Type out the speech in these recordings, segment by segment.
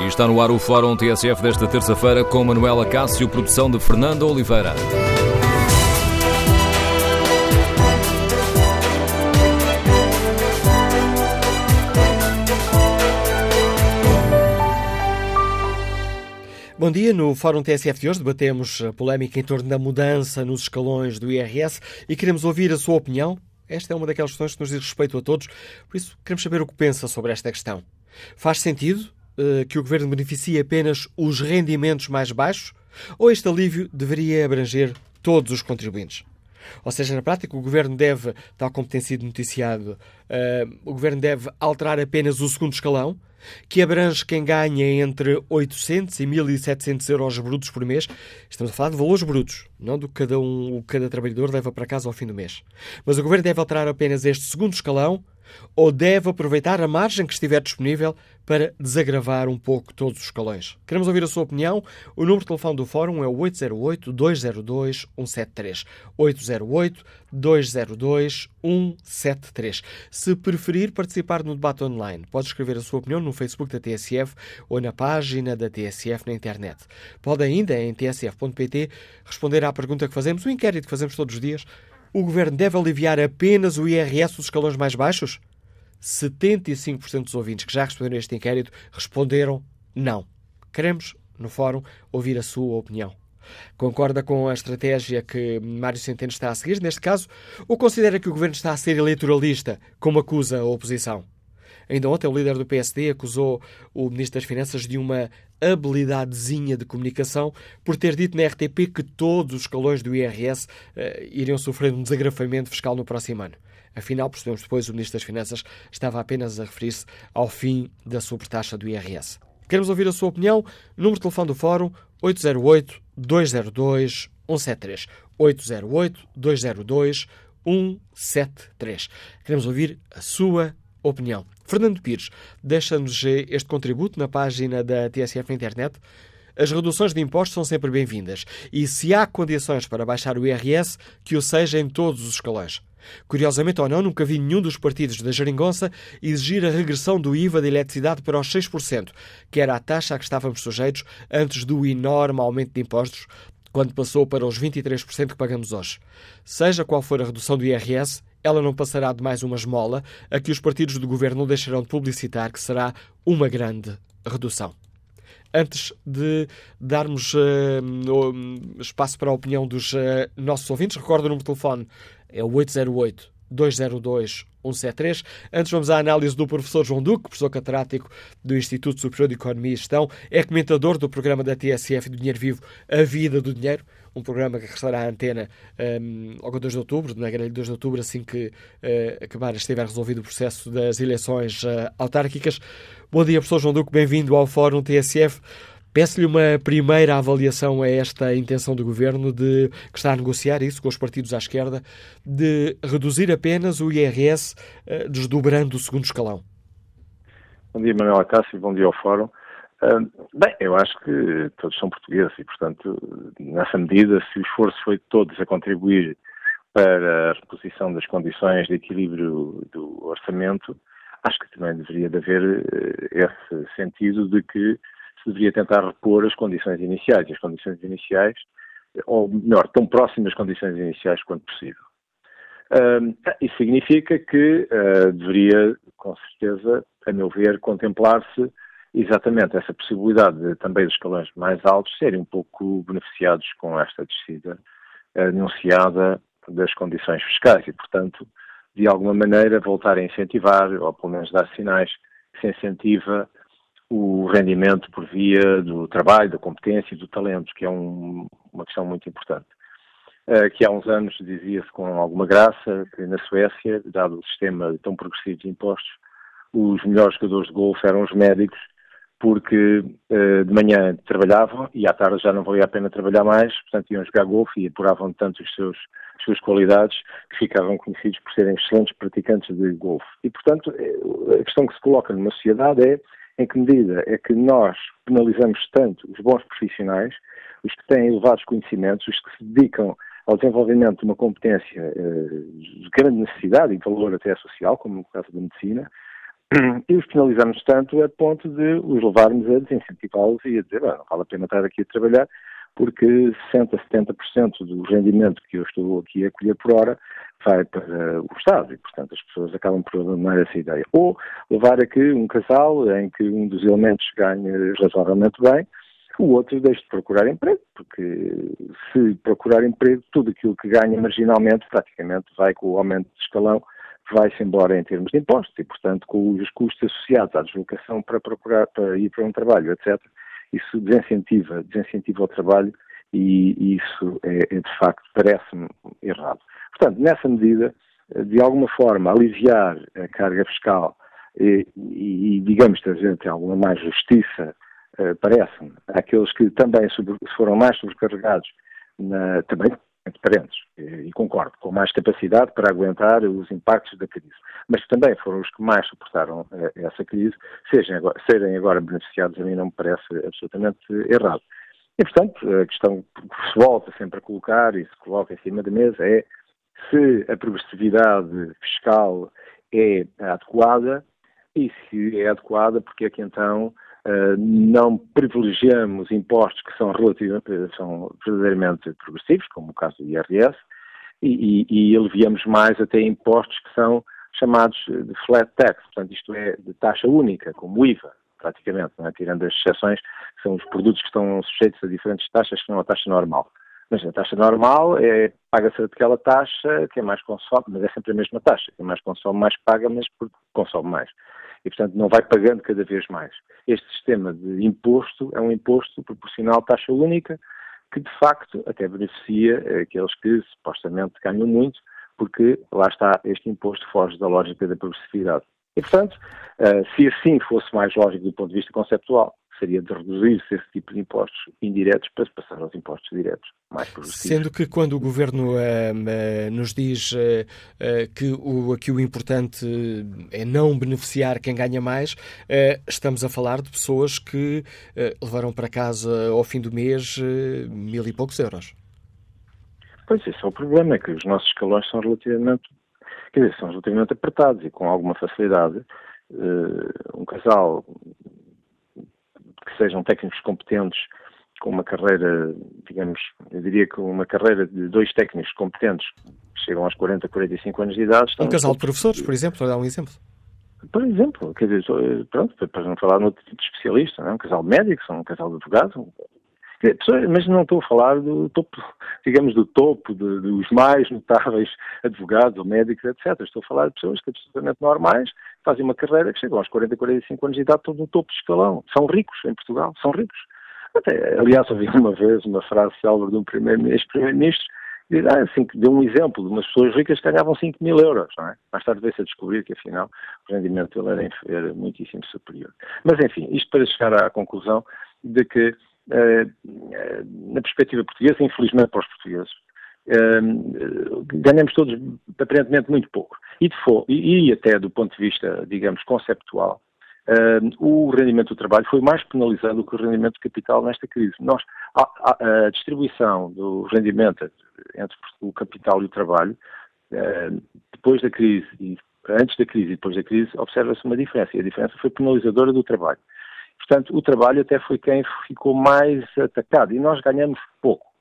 E está no ar o Fórum TSF desta terça-feira com Manuela Cássio, produção de Fernando Oliveira. Bom dia. No Fórum TSF de hoje debatemos a polémica em torno da mudança nos escalões do IRS e queremos ouvir a sua opinião. Esta é uma daquelas questões que nos diz respeito a todos, por isso queremos saber o que pensa sobre esta questão. Faz sentido que o Governo beneficie apenas os rendimentos mais baixos ou este alívio deveria abranger todos os contribuintes? Ou seja, na prática, o Governo deve, tal como tem sido noticiado, uh, o Governo deve alterar apenas o segundo escalão, que abrange quem ganha entre 800 e 1.700 euros brutos por mês. Estamos a falar de valores brutos, não do que cada, um, o que cada trabalhador leva para casa ao fim do mês. Mas o Governo deve alterar apenas este segundo escalão ou deve aproveitar a margem que estiver disponível para desagravar um pouco todos os escalões? Queremos ouvir a sua opinião. O número de telefone do Fórum é o 808-202-173. 808-202-173. Se preferir participar no debate online, pode escrever a sua opinião no Facebook da TSF ou na página da TSF na internet. Pode ainda, em tsf.pt, responder à pergunta que fazemos, o inquérito que fazemos todos os dias o governo deve aliviar apenas o IRS dos escalões mais baixos? 75% dos ouvintes que já responderam a este inquérito responderam não. Queremos, no fórum, ouvir a sua opinião. Concorda com a estratégia que Mário Centeno está a seguir, neste caso, ou considera que o governo está a ser eleitoralista, como acusa a oposição? Ainda ontem, o líder do PSD acusou o Ministro das Finanças de uma habilidadezinha de comunicação por ter dito na RTP que todos os escalões do IRS uh, iriam sofrer um desagrafamento fiscal no próximo ano. Afinal, percebemos depois, o Ministro das Finanças estava apenas a referir-se ao fim da supertaxa do IRS. Queremos ouvir a sua opinião. Número de telefone do Fórum 808-202-173. 808-202-173. Queremos ouvir a sua opinião. Fernando Pires deixa-nos este contributo na página da TSF internet. As reduções de impostos são sempre bem-vindas e, se há condições para baixar o IRS, que o seja em todos os escalões. Curiosamente ou não, nunca vi nenhum dos partidos da Jeringonça exigir a regressão do IVA da eletricidade para os 6%, que era a taxa a que estávamos sujeitos antes do enorme aumento de impostos, quando passou para os 23% que pagamos hoje. Seja qual for a redução do IRS, ela não passará de mais uma esmola a que os partidos do governo não deixarão de publicitar que será uma grande redução. Antes de darmos uh, espaço para a opinião dos uh, nossos ouvintes, recordo o número de telefone, é o 808 202 173. Antes vamos à análise do professor João Duque, professor catedrático do Instituto Superior de Economia e Gestão, é comentador do programa da TSF do Dinheiro Vivo, A Vida do Dinheiro, um programa que restará à antena um, logo 2 de outubro, na grelha 2 de outubro, assim que uh, acabar, estiver resolvido o processo das eleições uh, autárquicas. Bom dia, professor João Duque, bem-vindo ao Fórum TSF. Peço-lhe uma primeira avaliação a esta intenção do Governo de que está a negociar isso com os partidos à esquerda, de reduzir apenas o IRS, uh, desdobrando o segundo escalão. Bom dia, Manuel Cássio, bom dia ao Fórum. Bem, eu acho que todos são portugueses e, portanto, nessa medida, se o esforço foi de todos a contribuir para a reposição das condições de equilíbrio do orçamento, acho que também deveria de haver uh, esse sentido de que se deveria tentar repor as condições iniciais. As condições iniciais, ou melhor, tão próximas das condições iniciais quanto possível. Uh, isso significa que uh, deveria, com certeza, a meu ver, contemplar-se exatamente essa possibilidade de também os escalões mais altos serem um pouco beneficiados com esta descida anunciada das condições fiscais e, portanto, de alguma maneira voltar a incentivar, ou pelo menos dar sinais que se incentiva o rendimento por via do trabalho, da competência e do talento, que é um, uma questão muito importante. Uh, que há uns anos dizia-se com alguma graça que na Suécia, dado o sistema tão progressivo de impostos, os melhores jogadores de golfe eram os médicos, porque uh, de manhã trabalhavam e à tarde já não valia a pena trabalhar mais, portanto iam jogar golfe e apuravam tanto os seus, as suas qualidades que ficavam conhecidos por serem excelentes praticantes de golfe. E, portanto, eh, a questão que se coloca numa sociedade é em que medida é que nós penalizamos tanto os bons profissionais, os que têm elevados conhecimentos, os que se dedicam ao desenvolvimento de uma competência eh, de grande necessidade e valor até social, como no caso da medicina, e os penalizamos tanto a ponto de os levarmos a desincentivá-los e a dizer, não vale a pena estar aqui a trabalhar, porque 60%, 70% do rendimento que eu estou aqui a colher por hora vai para o Estado e, portanto, as pessoas acabam por abandonar essa ideia. Ou levar a que um casal em que um dos elementos ganhe razoavelmente bem, o outro deixe de procurar emprego, porque se procurar emprego, tudo aquilo que ganha marginalmente praticamente vai com o aumento de escalão, vai-se embora em termos de impostos e, portanto, com os custos associados à deslocação para procurar, para ir para um trabalho, etc. Isso desincentiva, desincentiva o trabalho e isso é, é de facto, parece-me errado. Portanto, nessa medida, de alguma forma, aliviar a carga fiscal e, e digamos, trazer até alguma mais justiça, uh, parece-me, àqueles que também foram mais sobrecarregados, na, também entre parentes, e concordo, com mais capacidade para aguentar os impactos da crise, mas também foram os que mais suportaram eh, essa crise, sejam agora, serem agora beneficiados, a mim não me parece absolutamente errado. E, portanto, a questão que se volta sempre a colocar e se coloca em cima da mesa é se a progressividade fiscal é adequada e se é adequada, porque é que então não privilegiamos impostos que são, relativamente, são verdadeiramente progressivos, como o caso do IRS, e, e, aliviamos mais até impostos que são chamados de flat tax, portanto isto é de taxa única, como o IVA, praticamente, é? tirando as exceções, são os produtos que estão sujeitos a diferentes taxas que não a taxa normal. Mas a taxa normal é paga-se aquela taxa, quem mais consome, mas é sempre a mesma taxa. Quem mais consome, mais paga, mas consome mais. E, portanto, não vai pagando cada vez mais. Este sistema de imposto é um imposto proporcional taxa única, que de facto até beneficia aqueles que supostamente ganham muito, porque lá está, este imposto foge da lógica da progressividade. E, portanto, eh, se assim fosse mais lógico do ponto de vista conceptual, seria de reduzir-se esse tipo de impostos indiretos para se passar aos impostos diretos, mais progressivos. Sendo que quando o Governo uh, uh, nos diz uh, que o, aqui o importante é não beneficiar quem ganha mais, estamos a falar de pessoas que levaram para casa ao fim do mês mil e poucos euros. Pois, esse é o problema, é que os nossos escalões são relativamente, quer dizer, são relativamente apertados e com alguma facilidade. um casal que sejam técnicos competentes com uma carreira, digamos, eu diria que uma carreira de dois técnicos competentes que chegam aos 40, 45 anos de idade. Um casal de professores, por exemplo, para dar um exemplo. Por exemplo, quer dizer, pronto, para não falar no tipo de especialista, não é? um casal de médicos, um casal de advogados, mas não estou a falar do topo, digamos, do topo, de, dos mais notáveis advogados ou médicos, etc. Estou a falar de pessoas que absolutamente normais, fazem uma carreira que chegam aos 40, 45 anos de idade, estão no topo de escalão. São ricos em Portugal, são ricos. Até, aliás, ouvi uma vez uma frase célebre de um primeiro-ministro, primeiro-ministro ah, assim, deu um exemplo de umas pessoas ricas que ganhavam 5 mil euros, não é? Mais tarde veio-se a descobrir que, afinal, o rendimento dele era, era muitíssimo superior. Mas, enfim, isto para chegar à conclusão de que eh, na perspectiva portuguesa, infelizmente para os portugueses, ganhamos todos aparentemente muito pouco. E, e, até do ponto de vista, digamos, conceptual, eh, o rendimento do trabalho foi mais penalizado do que o rendimento do capital nesta crise. Nós, a, a, a distribuição do rendimento entre o capital e o trabalho, depois da crise e antes da crise e depois da crise, observa-se uma diferença. E a diferença foi penalizadora do trabalho. Portanto, o trabalho até foi quem ficou mais atacado e nós ganhamos pouco.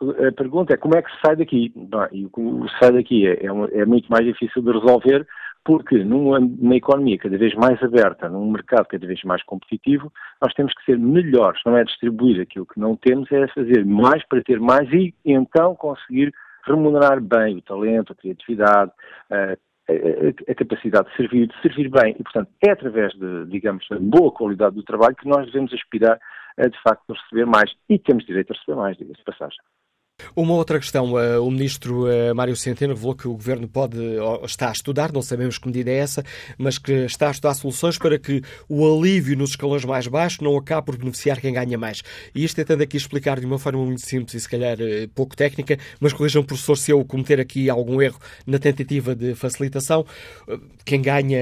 A pergunta é como é que se sai daqui? E o que sai daqui é, é, é, muito mais difícil de resolver porque numa, numa, economia cada vez mais aberta, num mercado cada vez mais competitivo, nós temos que ser melhores, não é distribuir aquilo que não temos, é fazer mais para ter mais e então conseguir remunerar bem o talento, a criatividade, a, a, capacidade de servir, de servir bem. E, portanto, é através de, digamos, da boa qualidade do trabalho que nós devemos aspirar a, de facto, receber mais. E temos direito a receber mais, diga-se passagem. Uma outra questão, eh, o ministro eh, Mário Centeno revelou que o governo pode, está a estudar, não sabemos que medida é essa, mas que está a estudar soluções para que o alívio nos escalões mais baixos não acabe por beneficiar quem ganha mais. E isto tentando aqui explicar de uma forma muito simples e se calhar eh, pouco técnica, mas corrijam, professor, se eu cometer aqui algum erro na tentativa de facilitação. Quem ganha,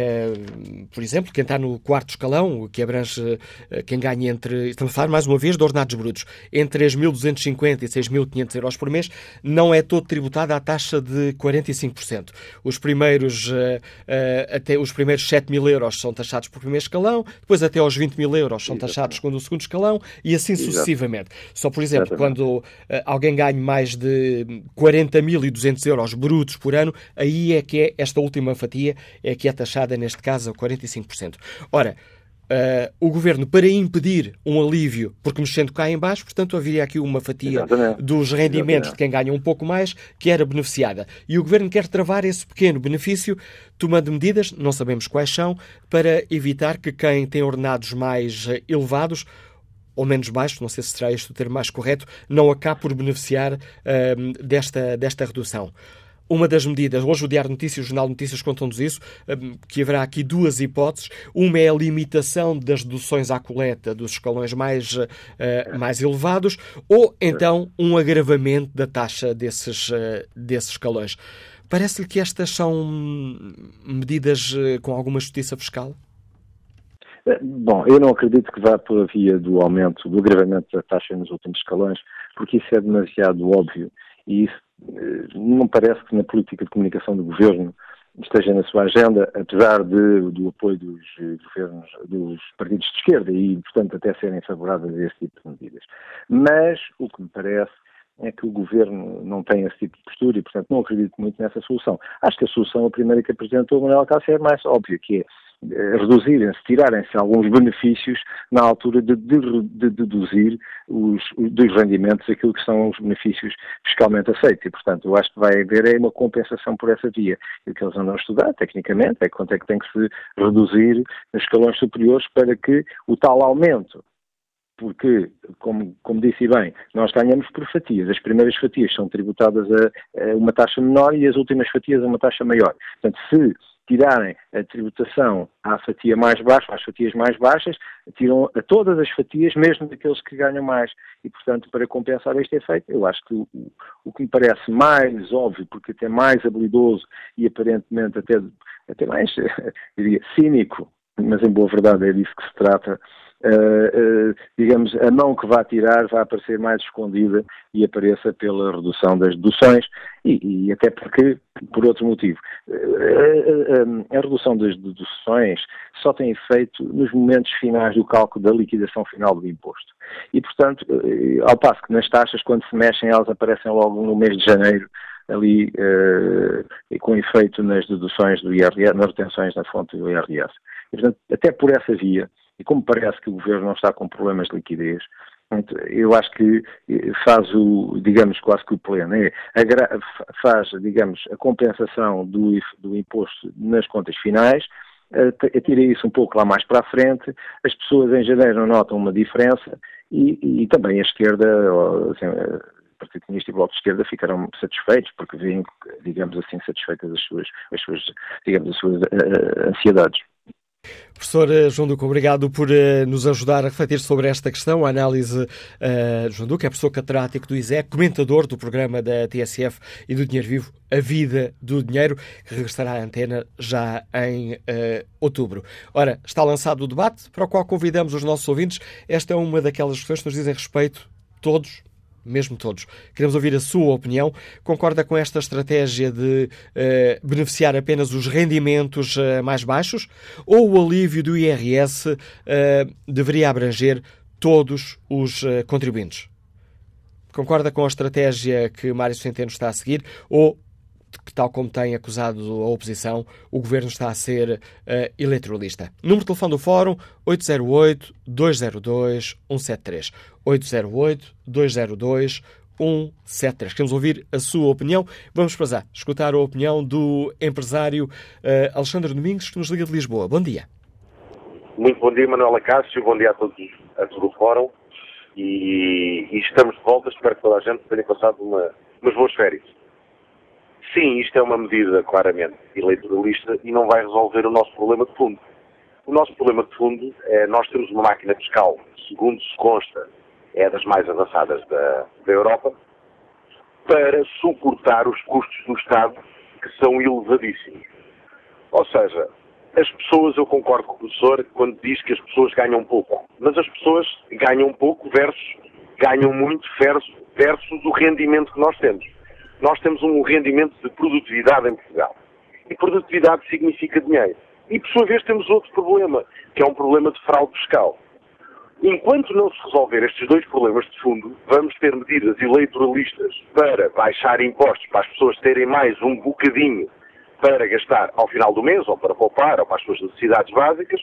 por exemplo, quem está no quarto escalão, que abrange quem ganha entre, estamos a falar mais uma vez de ordenados brutos, entre 3.250 e 6.500 euros por mês, não é todo tributada à taxa de 45%. Os primeiros, uh, uh, até os primeiros 7 mil euros são taxados por primeiro escalão, depois até aos 20 mil euros são taxados segundo o segundo escalão e assim Exato. sucessivamente. Só, por exemplo, Exatamente. quando uh, alguém ganha mais de 40.200 euros brutos por ano, aí é que é esta última fatia, é que é taxada, neste caso, a 45%. Ora, Uh, o governo para impedir um alívio, porque mexendo cá em baixo, portanto, haveria aqui uma fatia Exatamente. dos rendimentos Exatamente. de quem ganha um pouco mais que era beneficiada. E o governo quer travar esse pequeno benefício, tomando medidas, não sabemos quais são, para evitar que quem tem ordenados mais uh, elevados ou menos baixos, não sei se será este o termo mais correto, não acabe por beneficiar uh, desta, desta redução uma das medidas, hoje o Diário Notícias, o Jornal Notícias contam-nos isso, hum, que haverá aqui duas hipóteses. Uma é a limitação das deduções à coleta dos escalões mais, uh, mais elevados, ou então um agravamento da taxa desses, desses escalões. Parece-lhe que estas são medidas uh, com alguma justiça fiscal? Bom, eu não acredito que vá pela via do aumento, do agravamento da taxa nos últimos escalões, porque isso é demasiado óbvio e isso eh, não parece que na política de comunicação do governo esteja na sua agenda, apesar de, do apoio dos governos, dos partidos de esquerda e, portanto, até serem favoráveis a esse tipo de medidas. Mas o que me parece é que o governo não tem esse tipo de postura e, portanto, não acredito muito nessa solução. Acho que a solução, a primeira que apresentou Manuel Cássio, é mais óbvia, que é eh, reduzirem-se, tirarem-se alguns benefícios na altura de, de, de deduzir os, dos rendimentos aquilo que são os benefícios fiscalmente aceitos. E, portanto, eu acho que vai haver uma compensação por essa via. E o que eles andam a estudar, tecnicamente, é quanto é que tem que se reduzir nos escalões superiores para que o tal aumento porque, como, como, disse bem, nós ganhamos por fatias. As primeiras fatias são tributadas a, a, uma taxa menor e as últimas fatias a uma taxa maior. Portanto, se tirarem a tributação à fatia mais baixa, às fatias mais baixas, tiram a todas as fatias, mesmo daqueles que ganham mais. E, portanto, para compensar este efeito, eu acho que o, o que me parece mais óbvio, porque até mais habilidoso e aparentemente até, até mais, diria, cínico, mas em boa verdade é disso que se trata, Uh, uh, digamos, a mão que vai tirar vai aparecer mais escondida e apareça pela redução das deduções e, e até porque, por outro motivo, uh, a redução das deduções só tem efeito nos momentos finais do cálculo da liquidação final do imposto. E, portanto, ao passo que nas taxas, quando se mexem, elas aparecem logo no mês de janeiro, ali uh, com efeito nas deduções do IRS, nas retenções na fonte do IRS. E, portanto, até por essa via, e como parece que o governo não está com problemas de liquidez, eu acho que eh, faz o, digamos, quase que o pleno, é, faz, digamos, a compensação do, do imposto nas contas finais, atira isso um pouco lá mais para a frente, as pessoas em janeiro notam uma diferença e, e também a esquerda, assim, o Partido Comunista e Bloco de Esquerda ficaram satisfeitos porque veem, digamos assim, satisfeitas as suas, as suas digamos, as suas uh, ansiedades. Professor eh, João Duque, obrigado por uh, nos ajudar a refletir sobre esta questão. A análise uh, João Duque é professor catedrático do ISEC, comentador do programa da TSF e do Dinheiro Vivo, A Vida do Dinheiro, que regressará à antena já em uh, outubro. Ora, está lançado o debate para o qual convidamos os nossos ouvintes. Esta é uma daquelas questões que nos dizem respeito, todos, mesmo todos. Queremos ouvir a sua opinião. Concorda com esta estratégia de uh, beneficiar apenas os rendimentos uh, mais baixos? Ou o alívio do IRS uh, deveria abranger todos os contribuintes? Concorda com a estratégia que Mário Centeno está a seguir? Ou que, tal como tem acusado a oposição, o governo está a ser uh, eleitoralista. Número de telefone do Fórum 808-202-173. 808-202-173. Queremos ouvir a sua opinião. Vamos para já escutar a opinião do empresário uh, Alexandre Domingos, que nos liga de Lisboa. Bom dia. Muito bom dia, Manuela Cássio. Bom dia a todos, a Fórum. E, e, estamos de volta. Espero que toda a gente tenha passado uma, umas boas férias. Sim, isto é uma medida claramente eleitoralista e não vai resolver o nosso problema de fundo. O nosso problema de fundo é nós temos uma máquina fiscal, segundo se consta, é das mais avançadas da, da Europa, para suportar os custos do Estado, que são elevadíssimos. Ou seja, as pessoas, eu concordo com o professor quando diz que as pessoas ganham pouco, mas as pessoas ganham pouco versus ganham muito versus versus o rendimento que nós temos. Nós temos um rendimento de produtividade em Portugal. E produtividade significa dinheiro. E, por sua vez, temos outro problema, que é um problema de fraude fiscal. Enquanto não se resolver estes dois problemas de fundo, vamos ter medidas eleitoralistas para baixar impostos, para as pessoas terem mais um bocadinho para gastar ao final do mês, ou para poupar, ou para as suas necessidades básicas,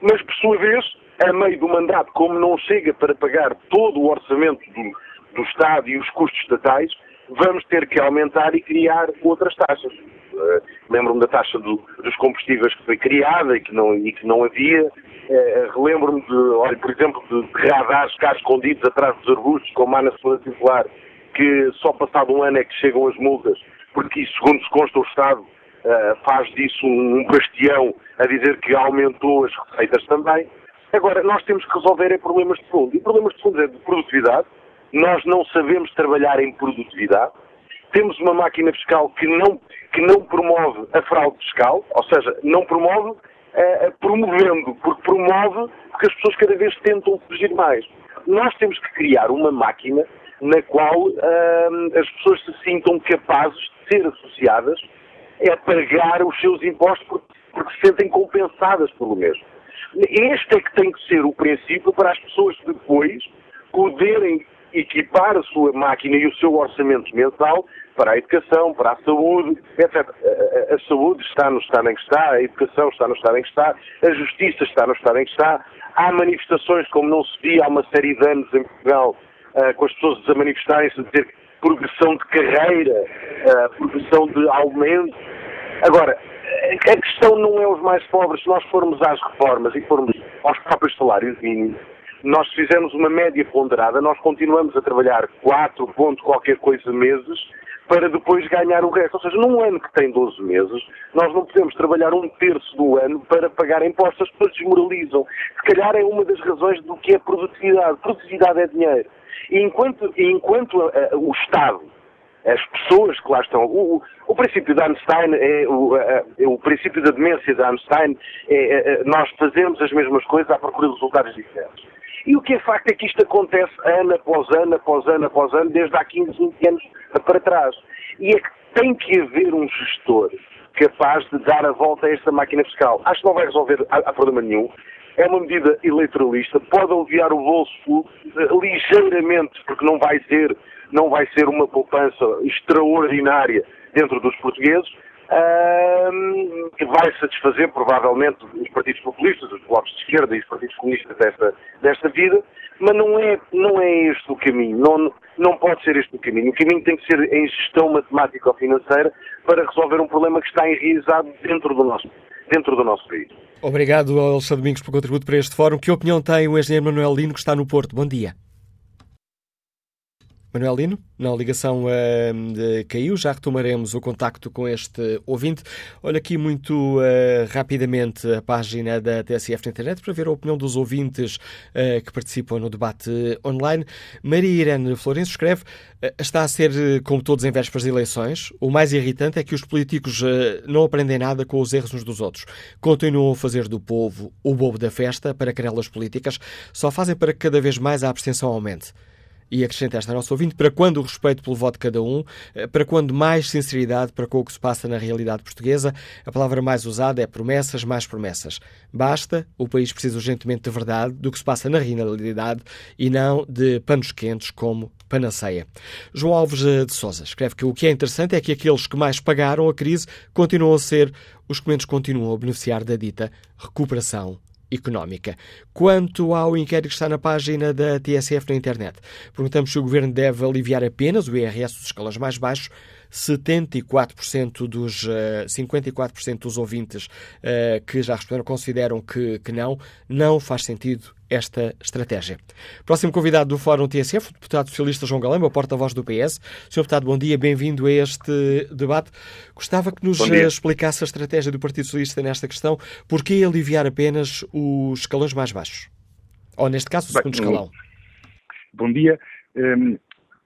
mas, por sua vez, a meio do mandato, como não chega para pagar todo o orçamento do, do Estado e os custos estatais, vamos ter que aumentar e criar outras taxas. Uh, Lembro-me da taxa do, dos combustíveis que foi criada e que não, e que não havia. Uh, Relembro-me, olha, por exemplo, de, radares cá escondidos atrás dos arbustos, como há na segunda circular, que só passado um ano é que chegam as multas, porque, segundo se consta, o Estado uh, faz disso um, um bastião a dizer que aumentou as receitas também. Agora, nós temos que resolver é problemas de fundo. E problemas de fundo é de produtividade. Nós não sabemos trabalhar em produtividade. Temos uma máquina fiscal que não, que não promove a fraude fiscal, ou seja, não promove uh, promovendo, porque promove porque as pessoas cada vez tentam fugir mais. Nós temos que criar uma máquina na qual uh, as pessoas se sintam capazes de ser associadas a pagar os seus impostos porque, porque se sentem compensadas pelo mesmo. Este é que tem que ser o princípio para as pessoas depois poderem equipar a sua máquina e o seu orçamento mensal para a educação, para a saúde, etc. A, a, a, saúde está no estado em que está, a educação está no estado em que está, a justiça está no estado em que está. Há manifestações como não se via há uma série de anos em Portugal, uh, com as pessoas a manifestarem-se a dizer progressão de carreira, uh, progressão de aumento. Agora, a questão não é os mais pobres. Se nós formos às reformas e formos aos próprios salários mínimos, nós fizemos uma média ponderada, nós continuamos a trabalhar 4 ponto qualquer coisa meses para depois ganhar o resto. Ou seja, num ano que tem 12 meses, nós não podemos trabalhar um terço do ano para pagar impostos, as pessoas desmoralizam. Se calhar é uma das razões do que é produtividade. Produtividade é dinheiro. E enquanto, enquanto uh, o Estado as pessoas que lá estão. O, o princípio de Einstein, é, o, a, o princípio da demência de Einstein, é, é, é, nós fazemos as mesmas coisas à procura de resultados diferentes. E o que é facto é que isto acontece ano após ano, após ano, após ano, desde há 15, 20 anos para trás. E é que tem que haver um gestor capaz de dar a volta a esta máquina fiscal. Acho que não vai resolver a, a problema nenhum. É uma medida eleitoralista, pode aliviar o bolso eh, ligeiramente, porque não vai ser não vai ser uma poupança extraordinária dentro dos portugueses, que vai satisfazer provavelmente os partidos populistas, os blocos de esquerda e os partidos comunistas desta, desta vida, mas não é, não é este o caminho, não, não pode ser este o caminho. O caminho tem que ser em gestão matemática ou financeira para resolver um problema que está enraizado dentro do nosso, dentro do nosso país. Obrigado, Alexandre Domingos, pelo contributo para este fórum. Que opinião tem o engenheiro Manuel Lino, que está no Porto? Bom dia. Manuel Lino, não, a ligação uh, caiu, já retomaremos o contacto com este ouvinte. Olha aqui muito uh, rapidamente a página da TSF na internet para ver a opinião dos ouvintes uh, que participam no debate online. Maria Irene Florencio escreve: está a ser, como todos em vésperas de eleições, o mais irritante é que os políticos não aprendem nada com os erros uns dos outros. Continuam a fazer do povo o bobo da festa para querelas políticas, só fazem para que cada vez mais a abstenção aumente. E acrescenta esta nossa ouvinte, para quando o respeito pelo voto de cada um, eh, para quando mais sinceridade para com o que se passa na realidade portuguesa, a palavra mais usada é promessas, mais promessas. Basta, o país precisa urgentemente de verdade, do que se passa na realidade e não de panos quentes como panaceia. João Alves eh, de Souza escreve que o que é interessante é que aqueles que mais pagaram a crise continuam a ser os que menos continuam a beneficiar da dita recuperação económica. Quanto ao inquérito que está na página da TSF na internet, perguntamos se o governo deve aliviar apenas o IRS dos escalões mais baixos 74% dos, uh, eh, 54% dos ouvintes uh, que já responderam consideram que, que não, não faz sentido esta estratégia. Próximo convidado do Fórum TSF, o deputado socialista João Galamba, porta-voz do PS. Sr. deputado, bom dia, bem-vindo a este debate. Gostava que nos explicasse a estratégia do Partido Socialista nesta questão. Porquê aliviar apenas os escalões mais baixos? Ou, neste caso, o segundo Bem, escalão. Bom dia. Um,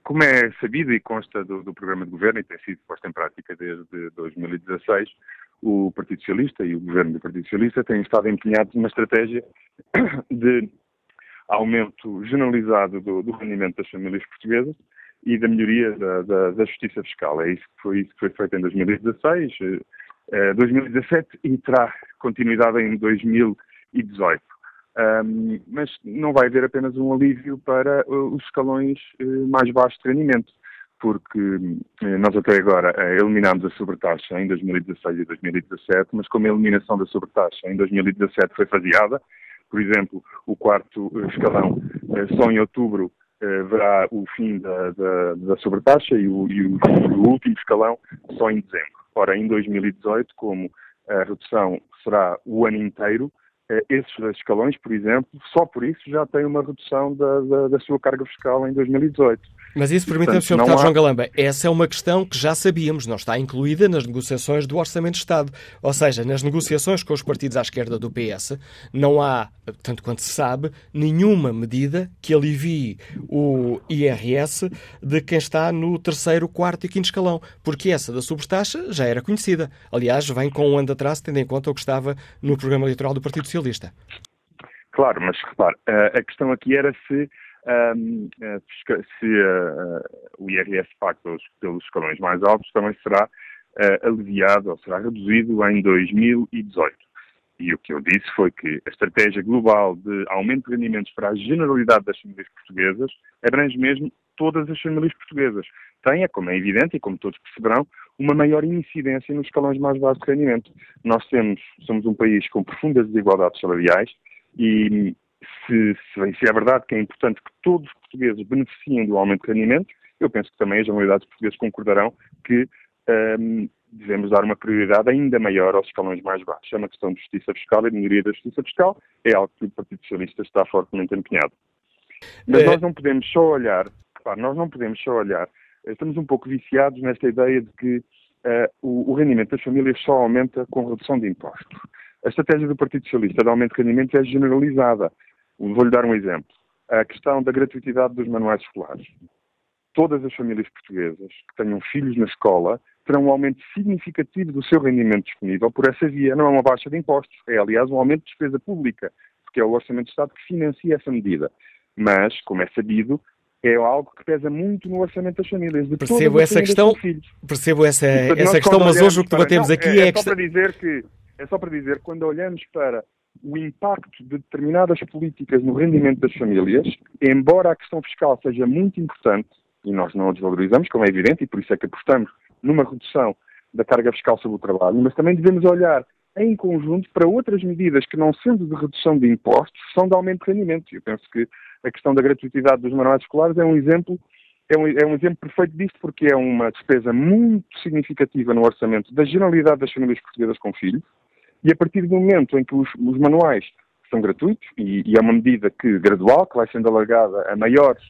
como é sabido e consta do, do, programa de governo e tem sido posto em prática desde 2016, o Partido Socialista e o governo do Partido Socialista têm estado empenhados numa estratégia de aumento generalizado do, do rendimento das famílias portuguesas e da melhoria da, da, da, justiça fiscal. É isso que foi, isso que foi feito em 2016, eh, 2017 e terá continuidade em 2018. Um, mas não vai haver apenas um alívio para uh, os escalões uh, mais baixos de rendimento, porque uh, nós até agora eliminámos a sobretaxa em 2016 e 2017, mas como a eliminação da sobretaxa em 2017 foi faseada, por exemplo, o quarto escalão só em outubro verá o fim da, da, da sobretaxa e o, e, o, o último escalão só em dezembro. Ora, em 2018, como a redução será o ano inteiro, eh, esses dois escalões, por exemplo, só por isso já têm uma redução da, da, da sua carga fiscal em 2018. Mas isso permite-me, Sr. Deputado há... João Galamba, essa é uma questão que já sabíamos, não está incluída nas negociações do Orçamento de Estado. Ou seja, nas negociações com os partidos à esquerda do PS, não há, tanto quanto se sabe, nenhuma medida que alivie o IRS de quem está no terceiro, quarto e quinto escalão, porque essa da sobretaxa já era conhecida. Aliás, vem com um ano de atraso, tendo em conta o que estava no programa eleitoral do Partido Socialista. Claro, mas repare, a questão aqui era se um, se uh, o IRS pago pelos, escalões mais altos também será aliviado ou será reduzido em 2018. E o que eu disse foi que a estratégia global de aumento de rendimentos para a generalidade das famílias portuguesas abrange mesmo todas as famílias portuguesas. Tem, como é evidente e como todos perceberão, uma maior incidência nos escalões mais baixos de rendimento. Nós temos, somos um país com profundas desigualdades salariais e se, se, se, é verdade que é importante que todos os portugueses beneficiem do aumento de rendimento, eu penso que também as unidades portuguesas concordarão que um, devemos dar uma prioridade ainda maior aos escalões mais baixos. É uma questão de justiça fiscal e de melhoria da justiça fiscal, é algo que o Partido Socialista está fortemente empenhado. Mas é... nós não podemos só olhar, claro, nós não podemos só olhar, estamos um pouco viciados nesta ideia de que uh, o, o rendimento das famílias só aumenta com redução de impostos. A estratégia do Partido Socialista de aumento de rendimentos é generalizada. Vou-lhe dar um exemplo. A questão da gratuitidade dos manuais escolares. Todas as famílias portuguesas que tenham filhos na escola terão um aumento significativo do seu rendimento disponível por essa via. Não é uma baixa de impostos, é, aliás, um aumento de despesa pública, porque é o Orçamento de Estado que financia essa medida. Mas, como é sabido, é algo que pesa muito no orçamento das famílias. Percebo essa questão, percebo essa, essa questão, mas hoje o que debatemos aqui é, é, é só para dizer que é só para dizer que quando olhamos para o impacto de determinadas políticas no rendimento das famílias, embora a questão fiscal seja muito importante, e nós não a desvalorizamos, como é evidente, e por isso é que apostamos numa redução da carga fiscal sobre o trabalho, mas também devemos olhar em conjunto para outras medidas que, não sendo de redução de impostos, são de aumento de rendimento. Eu penso que a questão da gratuitidade dos manuais escolares é um exemplo é um, é um, exemplo perfeito disto, porque é uma despesa muito significativa no orçamento da generalidade das famílias portuguesas com filhos, e a partir do momento em que os, os manuais são gratuitos, e, e, é uma medida que, gradual, que vai sendo alargada a maiores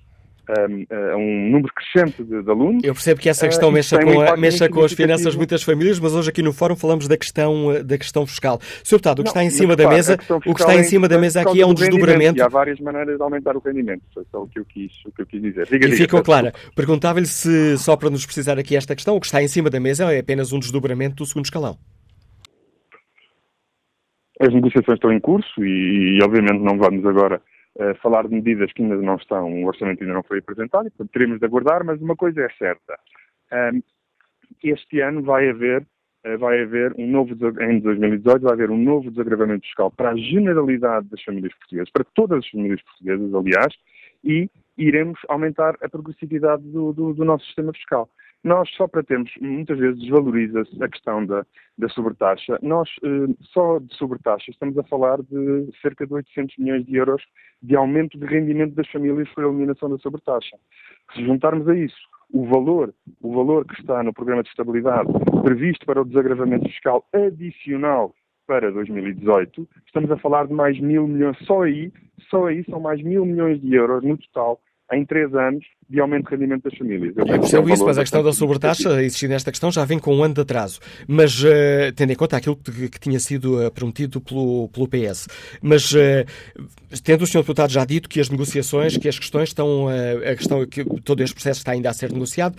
a um número crescente de, de, alunos. Eu percebo que essa questão uh, mexa, com, a, mexa com as finanças de muitas famílias, mas hoje aqui no fórum falamos da questão, eh, da questão fiscal. Sr. Deputado, o que está em cima da mesa, o que está em cima da mesa aqui é um desdobramento. E há várias maneiras de aumentar o rendimento, foi só o que eu quis, o que eu quis dizer. Diga, e diga, ficou clara. Perguntava-lhe se, só para nos precisar aqui esta questão, o que está em cima da mesa é apenas um desdobramento do segundo escalão. As negociações estão em curso e, e obviamente, não vamos agora uh, falar de medidas que ainda não estão, o orçamento ainda não foi apresentado, portanto, teremos de aguardar, mas uma coisa é certa. Um, este ano vai haver, uh, vai haver um novo, em 2018, vai haver um novo desagravamento fiscal para a generalidade das famílias portuguesas, para todas as famílias portuguesas, aliás, e iremos aumentar a progressividade do, do, do nosso sistema fiscal. Nós só para termos, muitas vezes desvaloriza-se a questão da, da sobretaxa. Nós, eh, só de sobretaxa, estamos a falar de cerca de 800 milhões de euros de aumento de rendimento das famílias por eliminação da sobretaxa. Se juntarmos a isso o valor, o valor que está no programa de estabilidade previsto para o desagravamento fiscal adicional para 2018, estamos a falar de mais mil milhões, só aí, só aí são mais mil milhões de euros no total em três anos de aumento de rendimento das famílias. Eu, percebo é isso, mas a questão da sobretaxa, existindo esta questão, já vem com um ano de atraso. Mas, uh, tendo em conta aquilo que, que tinha sido uh, prometido pelo, pelo PS. Mas, uh, tendo o Sr. Deputado já dito que as negociações, que as questões estão, a questão, que todo este processo está ainda a ser negociado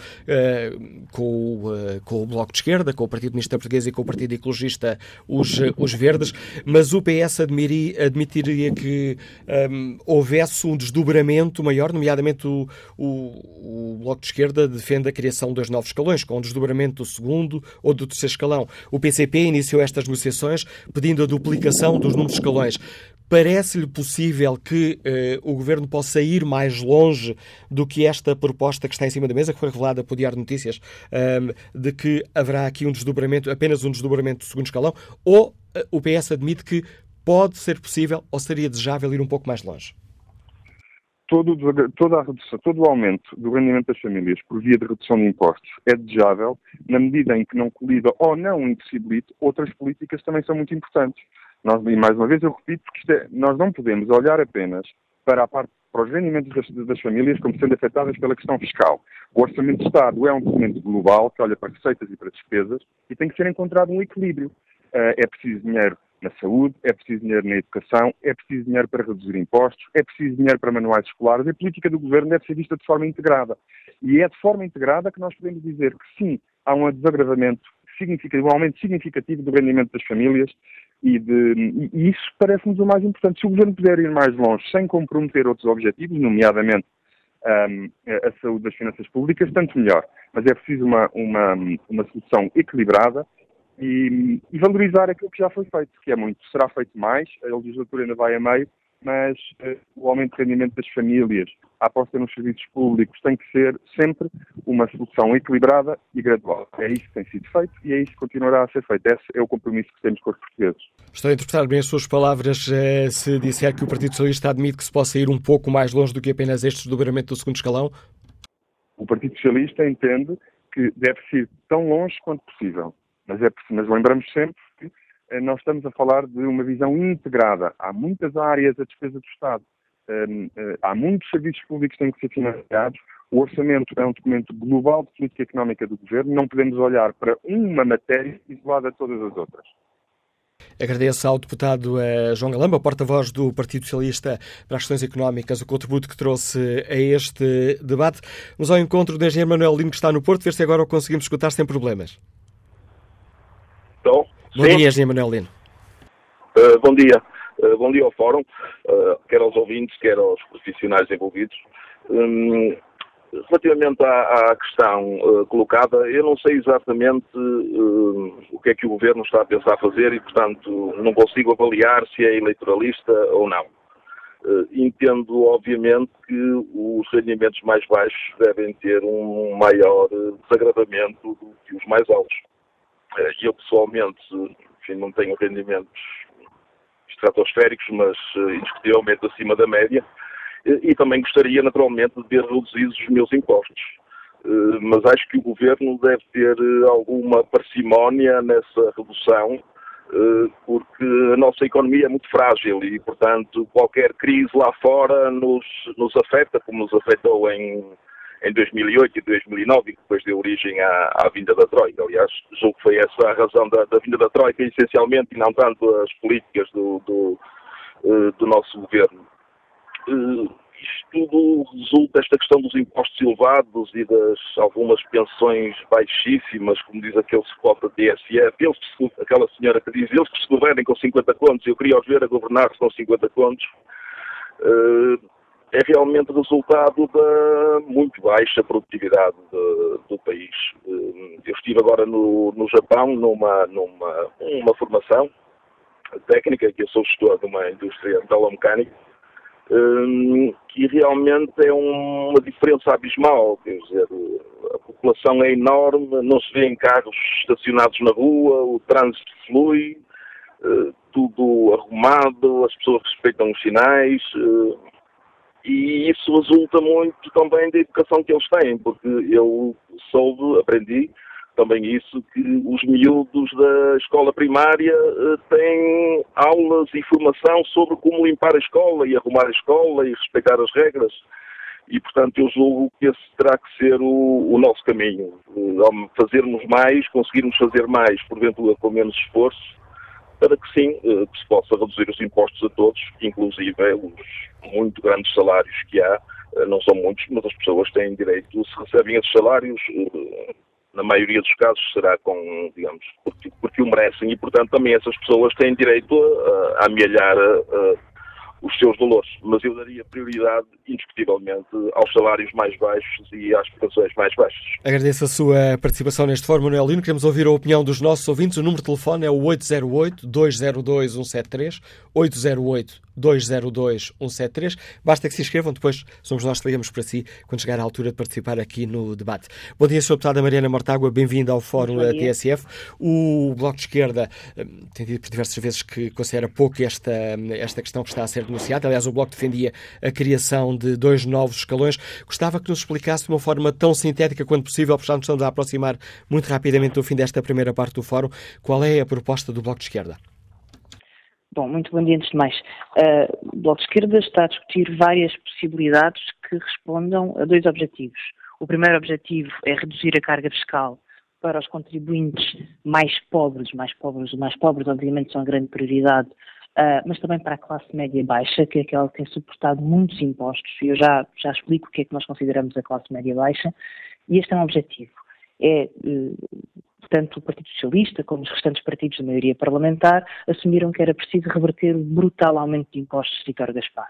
com, com o Bloco de Esquerda, com o Partido Comunista Português e com o Partido Ecologista, os, os Verdes, mas o PS admitiria, admitiria que um, houvesse um desdobramento maior, nomeadamente o, o o Bloco de Esquerda defende a criação de dois novos escalões, com o desdobramento do segundo ou do terceiro escalão. O PCP iniciou estas negociações pedindo a duplicação dos números de escalões. Parece-lhe possível que eh, o Governo possa ir mais longe do que esta proposta que está em cima da mesa, que foi revelada por Diário de Notícias, eh, de que haverá aqui um desdobramento, apenas um desdobramento do segundo escalão, ou eh, o PS admite que pode ser possível ou seria desejável ir um pouco mais longe? Todo, toda a redução, todo o aumento do rendimento das famílias por via de redução de impostos é desejável na medida em que não colida ou não impossibilite outras políticas também são muito importantes. Nós, e mais uma vez eu repito que é, nós não podemos olhar apenas para a parte para os rendimentos das, das, famílias como sendo afetadas pela questão fiscal. O Orçamento de Estado é um documento global que olha para receitas e para despesas e tem que ser encontrado um equilíbrio. Uh, é preciso dinheiro na saúde, é preciso dinheiro na educação, é preciso dinheiro para reduzir impostos, é preciso dinheiro para manuais escolares. A política do governo deve ser vista de forma integrada. E é de forma integrada que nós podemos dizer que sim, há um desagravamento significativo, um aumento significativo do rendimento das famílias e, de, e isso parece-nos o mais importante. Se o Governo puder ir mais longe sem comprometer outros objetivos, nomeadamente um, a saúde das finanças públicas, tanto melhor. Mas é preciso uma, uma, uma solução equilibrada e, e, valorizar aquilo que já foi feito, que é muito. Será feito mais, a legislatura ainda vai a meio, mas uh, o aumento de rendimento das famílias, a aposta nos serviços públicos tem que ser sempre uma solução equilibrada e gradual. É isso que tem sido feito e é isso que continuará a ser feito. Esse é o compromisso que temos com os portugueses. Estou a interpretar bem as suas palavras eh, se disser que o Partido Socialista admite que se possa ir um pouco mais longe do que apenas este desdobramento do segundo escalão? O Partido Socialista entende que deve ser tão longe quanto possível. Mas, é, mas lembramos sempre que eh, nós estamos a falar de uma visão integrada. Há muitas áreas da despesa do Estado, ehm, eh, há muitos serviços públicos que têm que ser financiados. O orçamento é um documento global de política económica do governo. Não podemos olhar para uma matéria isolada de todas as outras. Agradeço ao deputado eh, João Galamba, porta-voz do Partido Socialista para as questões económicas, o contributo que trouxe a este debate. Vamos ao encontro do engenheiro Manuel Lino, que está no Porto, ver se agora o conseguimos escutar sem problemas. Estou? Bom Sim. dia, Engenheiro Manuel Lino. Uh, bom dia. Uh, bom dia ao Fórum, uh, quer aos ouvintes, quer aos profissionais envolvidos. Um, relativamente à, à questão uh, colocada, eu não sei exatamente uh, o que é que o Governo está a pensar fazer e, portanto, não consigo avaliar se é eleitoralista ou não. Uh, entendo, obviamente, que os rendimentos mais baixos devem ter um maior desagravamento do que os mais altos. E eu, pessoalmente, enfim, não tenho rendimentos estratosféricos, mas indiscutivelmente acima da média e também gostaria, naturalmente, de ver reduzidos os meus impostos. Eh, mas acho que o Governo deve ter eh, alguma parcimónia nessa redução, eh, porque a nossa economia é muito frágil e, portanto, qualquer crise lá fora nos, nos afeta, como nos afetou em, em 2008 e 2009, que depois deu origem à, à vinda da Troika. Aliás, julgo que foi essa a razão da, da vinda da Troika, essencialmente, e não tanto as políticas do, do, do nosso Governo. Uh, isto tudo resulta, esta questão dos impostos elevados e das algumas pensões baixíssimas, como diz aquele spot da TSF, eles, aquela senhora que diz, eles que se governem com 50 contos, eu queria os ver a governar-se com 50 contos, uh, é realmente resultado da muito baixa produtividade de, do país. Uh, eu estive agora no, no Japão numa, numa uma formação técnica, que eu sou gestor de uma indústria metalomecânica, Hum, que realmente é uma diferença abismal. Quer dizer, a população é enorme, não se vê em carros estacionados na rua, o trânsito flui, eh, tudo arrumado, as pessoas respeitam os sinais. Eh, e isso resulta muito também da educação que eles têm, porque eu soube, aprendi também isso, que os miúdos da escola primária uh, têm aulas e formação sobre como limpar a escola e arrumar a escola e respeitar as regras. E, portanto, eu julgo que esse terá que ser o, o nosso caminho. Fazermos mais, conseguirmos fazer mais, porventura com menos esforço, para que sim, uh, que se possa reduzir os impostos a todos, inclusive os muito grandes salários que há, não são muitos, mas as pessoas têm direito, se recebem esses salários, na maioria dos casos será com, digamos, porque, porque o merecem. E, portanto, também essas pessoas têm direito a, a amealhar a, os seus valores, mas eu daria prioridade, indiscutivelmente, aos salários mais baixos e às prestações mais baixas. Agradeço a sua participação neste fórum, Manuel Lino. Queremos ouvir a opinião dos nossos ouvintes. O número de telefone é o 808-202-173, 808-202-173. Basta que se inscrevam, depois somos nós que ligamos para si quando chegar a altura de participar aqui no debate. Bom dia, Sr. Deputada Mariana Mortágua, bem-vinda ao Fórum da TSF. O Bloco de Esquerda hum, tem dito por diversas vezes que considera pouco esta, esta questão que está a ser denunciada. Aliás, o Bloco defendia a criação de dois novos escalões. Gostava que nos explicasse de uma forma tão sintética quanto possível, porque já nos estamos a aproximar muito rapidamente do fim desta primeira parte do Fórum. Qual é a proposta do Bloco de Esquerda? Bom, muito bom dia antes de mais. Uh, o Bloco de Esquerda está a discutir várias possibilidades que respondam a dois objetivos. O primeiro objetivo é reduzir a carga fiscal para os contribuintes mais pobres, mais pobres, mais pobres obviamente são a grande prioridade, uh, mas também para a classe média baixa, que é aquela que tem suportado muitos impostos, e eu já, já explico o que é que nós consideramos a classe média baixa, e este é um objetivo. É uh, tanto o Partido Socialista como os restantes partidos da maioria parlamentar assumiram que era preciso reverter o brutal aumento de impostos de Vitor Gaspar.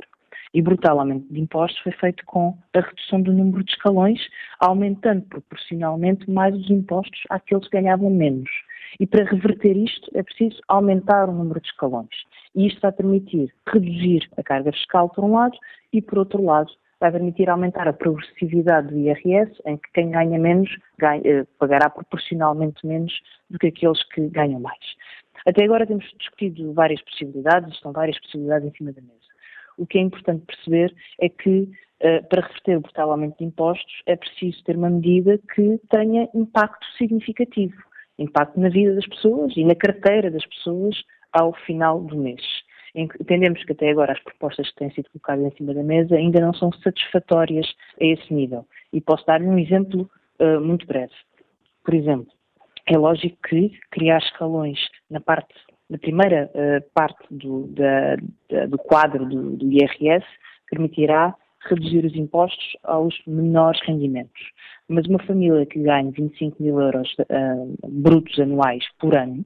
E brutal aumento de impostos foi feito com a redução do número de escalões, aumentando proporcionalmente mais os impostos àqueles que ganhavam menos. E para reverter isto é preciso aumentar o número de escalões. E isto vai permitir reduzir a carga fiscal, por um lado, e por outro lado, vai permitir aumentar a progressividade do IRS, em que quem ganha menos ganha, eh, pagará proporcionalmente menos do que aqueles que ganham mais. Até agora temos discutido várias possibilidades, estão várias possibilidades em cima da mesa. O que é importante perceber é que eh, para reverter o brutal aumento de impostos é preciso ter uma medida que tenha impacto significativo, impacto na vida das pessoas e na carteira das pessoas ao final do mês. Entendemos que até agora as propostas que têm sido colocadas em cima da mesa ainda não são satisfatórias a esse nível. E posso dar-lhe um exemplo uh, muito breve. Por exemplo, é lógico que criar escalões na parte, na primeira uh, parte do, da, da, do quadro do, do IRS permitirá reduzir os impostos aos menores rendimentos. Mas uma família que ganha 25 mil euros uh, brutos anuais por ano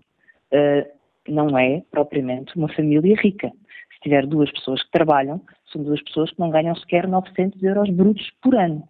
uh, não é propriamente uma família rica. Se tiver duas pessoas que trabalham, são duas pessoas que não ganham sequer 900 euros brutos por ano.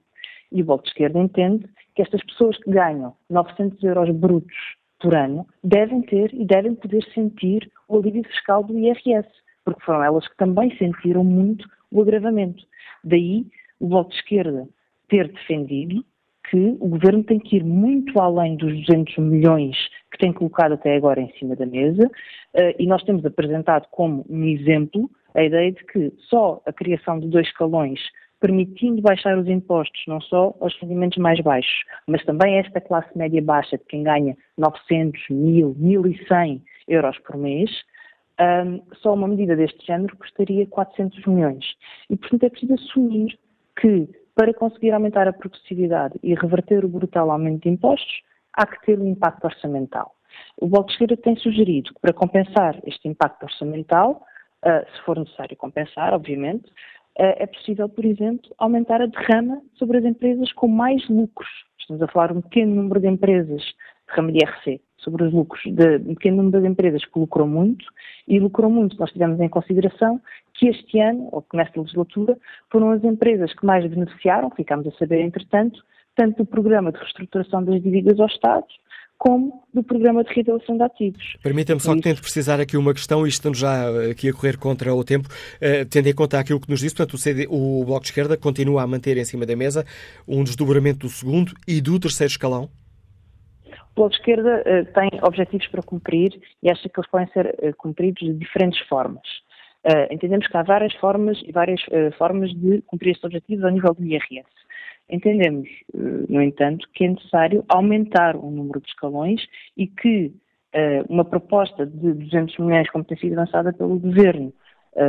E o Bloco de Esquerda entende que estas pessoas que ganham 900 euros brutos por ano devem ter e devem poder sentir o alívio fiscal do IRS, porque foram elas que também sentiram muito o agravamento. Daí o Bloco de Esquerda ter defendido que o governo tem que ir muito além dos 200 milhões que tem colocado até agora em cima da mesa, eh, e nós temos apresentado como um exemplo a ideia de que só a criação de dois escalões, permitindo baixar os impostos, não só aos rendimentos mais baixos, mas também a esta classe média baixa, de quem ganha 900, 1000, 1100 euros por mês, um, só uma medida deste género custaria 400 milhões. E, portanto, é preciso assumir que para conseguir aumentar a progressividade e reverter o brutal aumento de impostos, há que ter um impacto orçamental. O Bloco de Esquerda tem sugerido que para compensar este impacto orçamental, uh, se for necessário compensar, obviamente, é possível, por exemplo, aumentar a derrama sobre as empresas com mais lucros. Estamos a falar de um pequeno número de empresas, derrama de IRC, sobre os lucros de um pequeno número de empresas que lucrou muito, e lucrou muito, nós tivemos em consideração que este ano, ou que nesta legislatura, foram as empresas que mais beneficiaram, ficámos a saber entretanto, tanto do programa de reestruturação das dívidas ao Estado, como do programa de reiteração de ativos. Permita-me só que tente precisar aqui uma questão, e estamos já aqui a correr contra o tempo, uh, tendo em conta aquilo que nos disse, portanto, o, CD, o Bloco de Esquerda continua a manter em cima da mesa um desdobramento do segundo e do terceiro escalão? O Bloco de Esquerda uh, tem objetivos para cumprir e acha que eles podem ser uh, cumpridos de diferentes formas. Entendemos que há várias formas e várias formas de cumprir estes objetivos ao nível do IRS. Entendemos, no entanto, que é necessário aumentar o número de escalões e que uma proposta de 200 milhões, como tem sido lançada pelo Governo,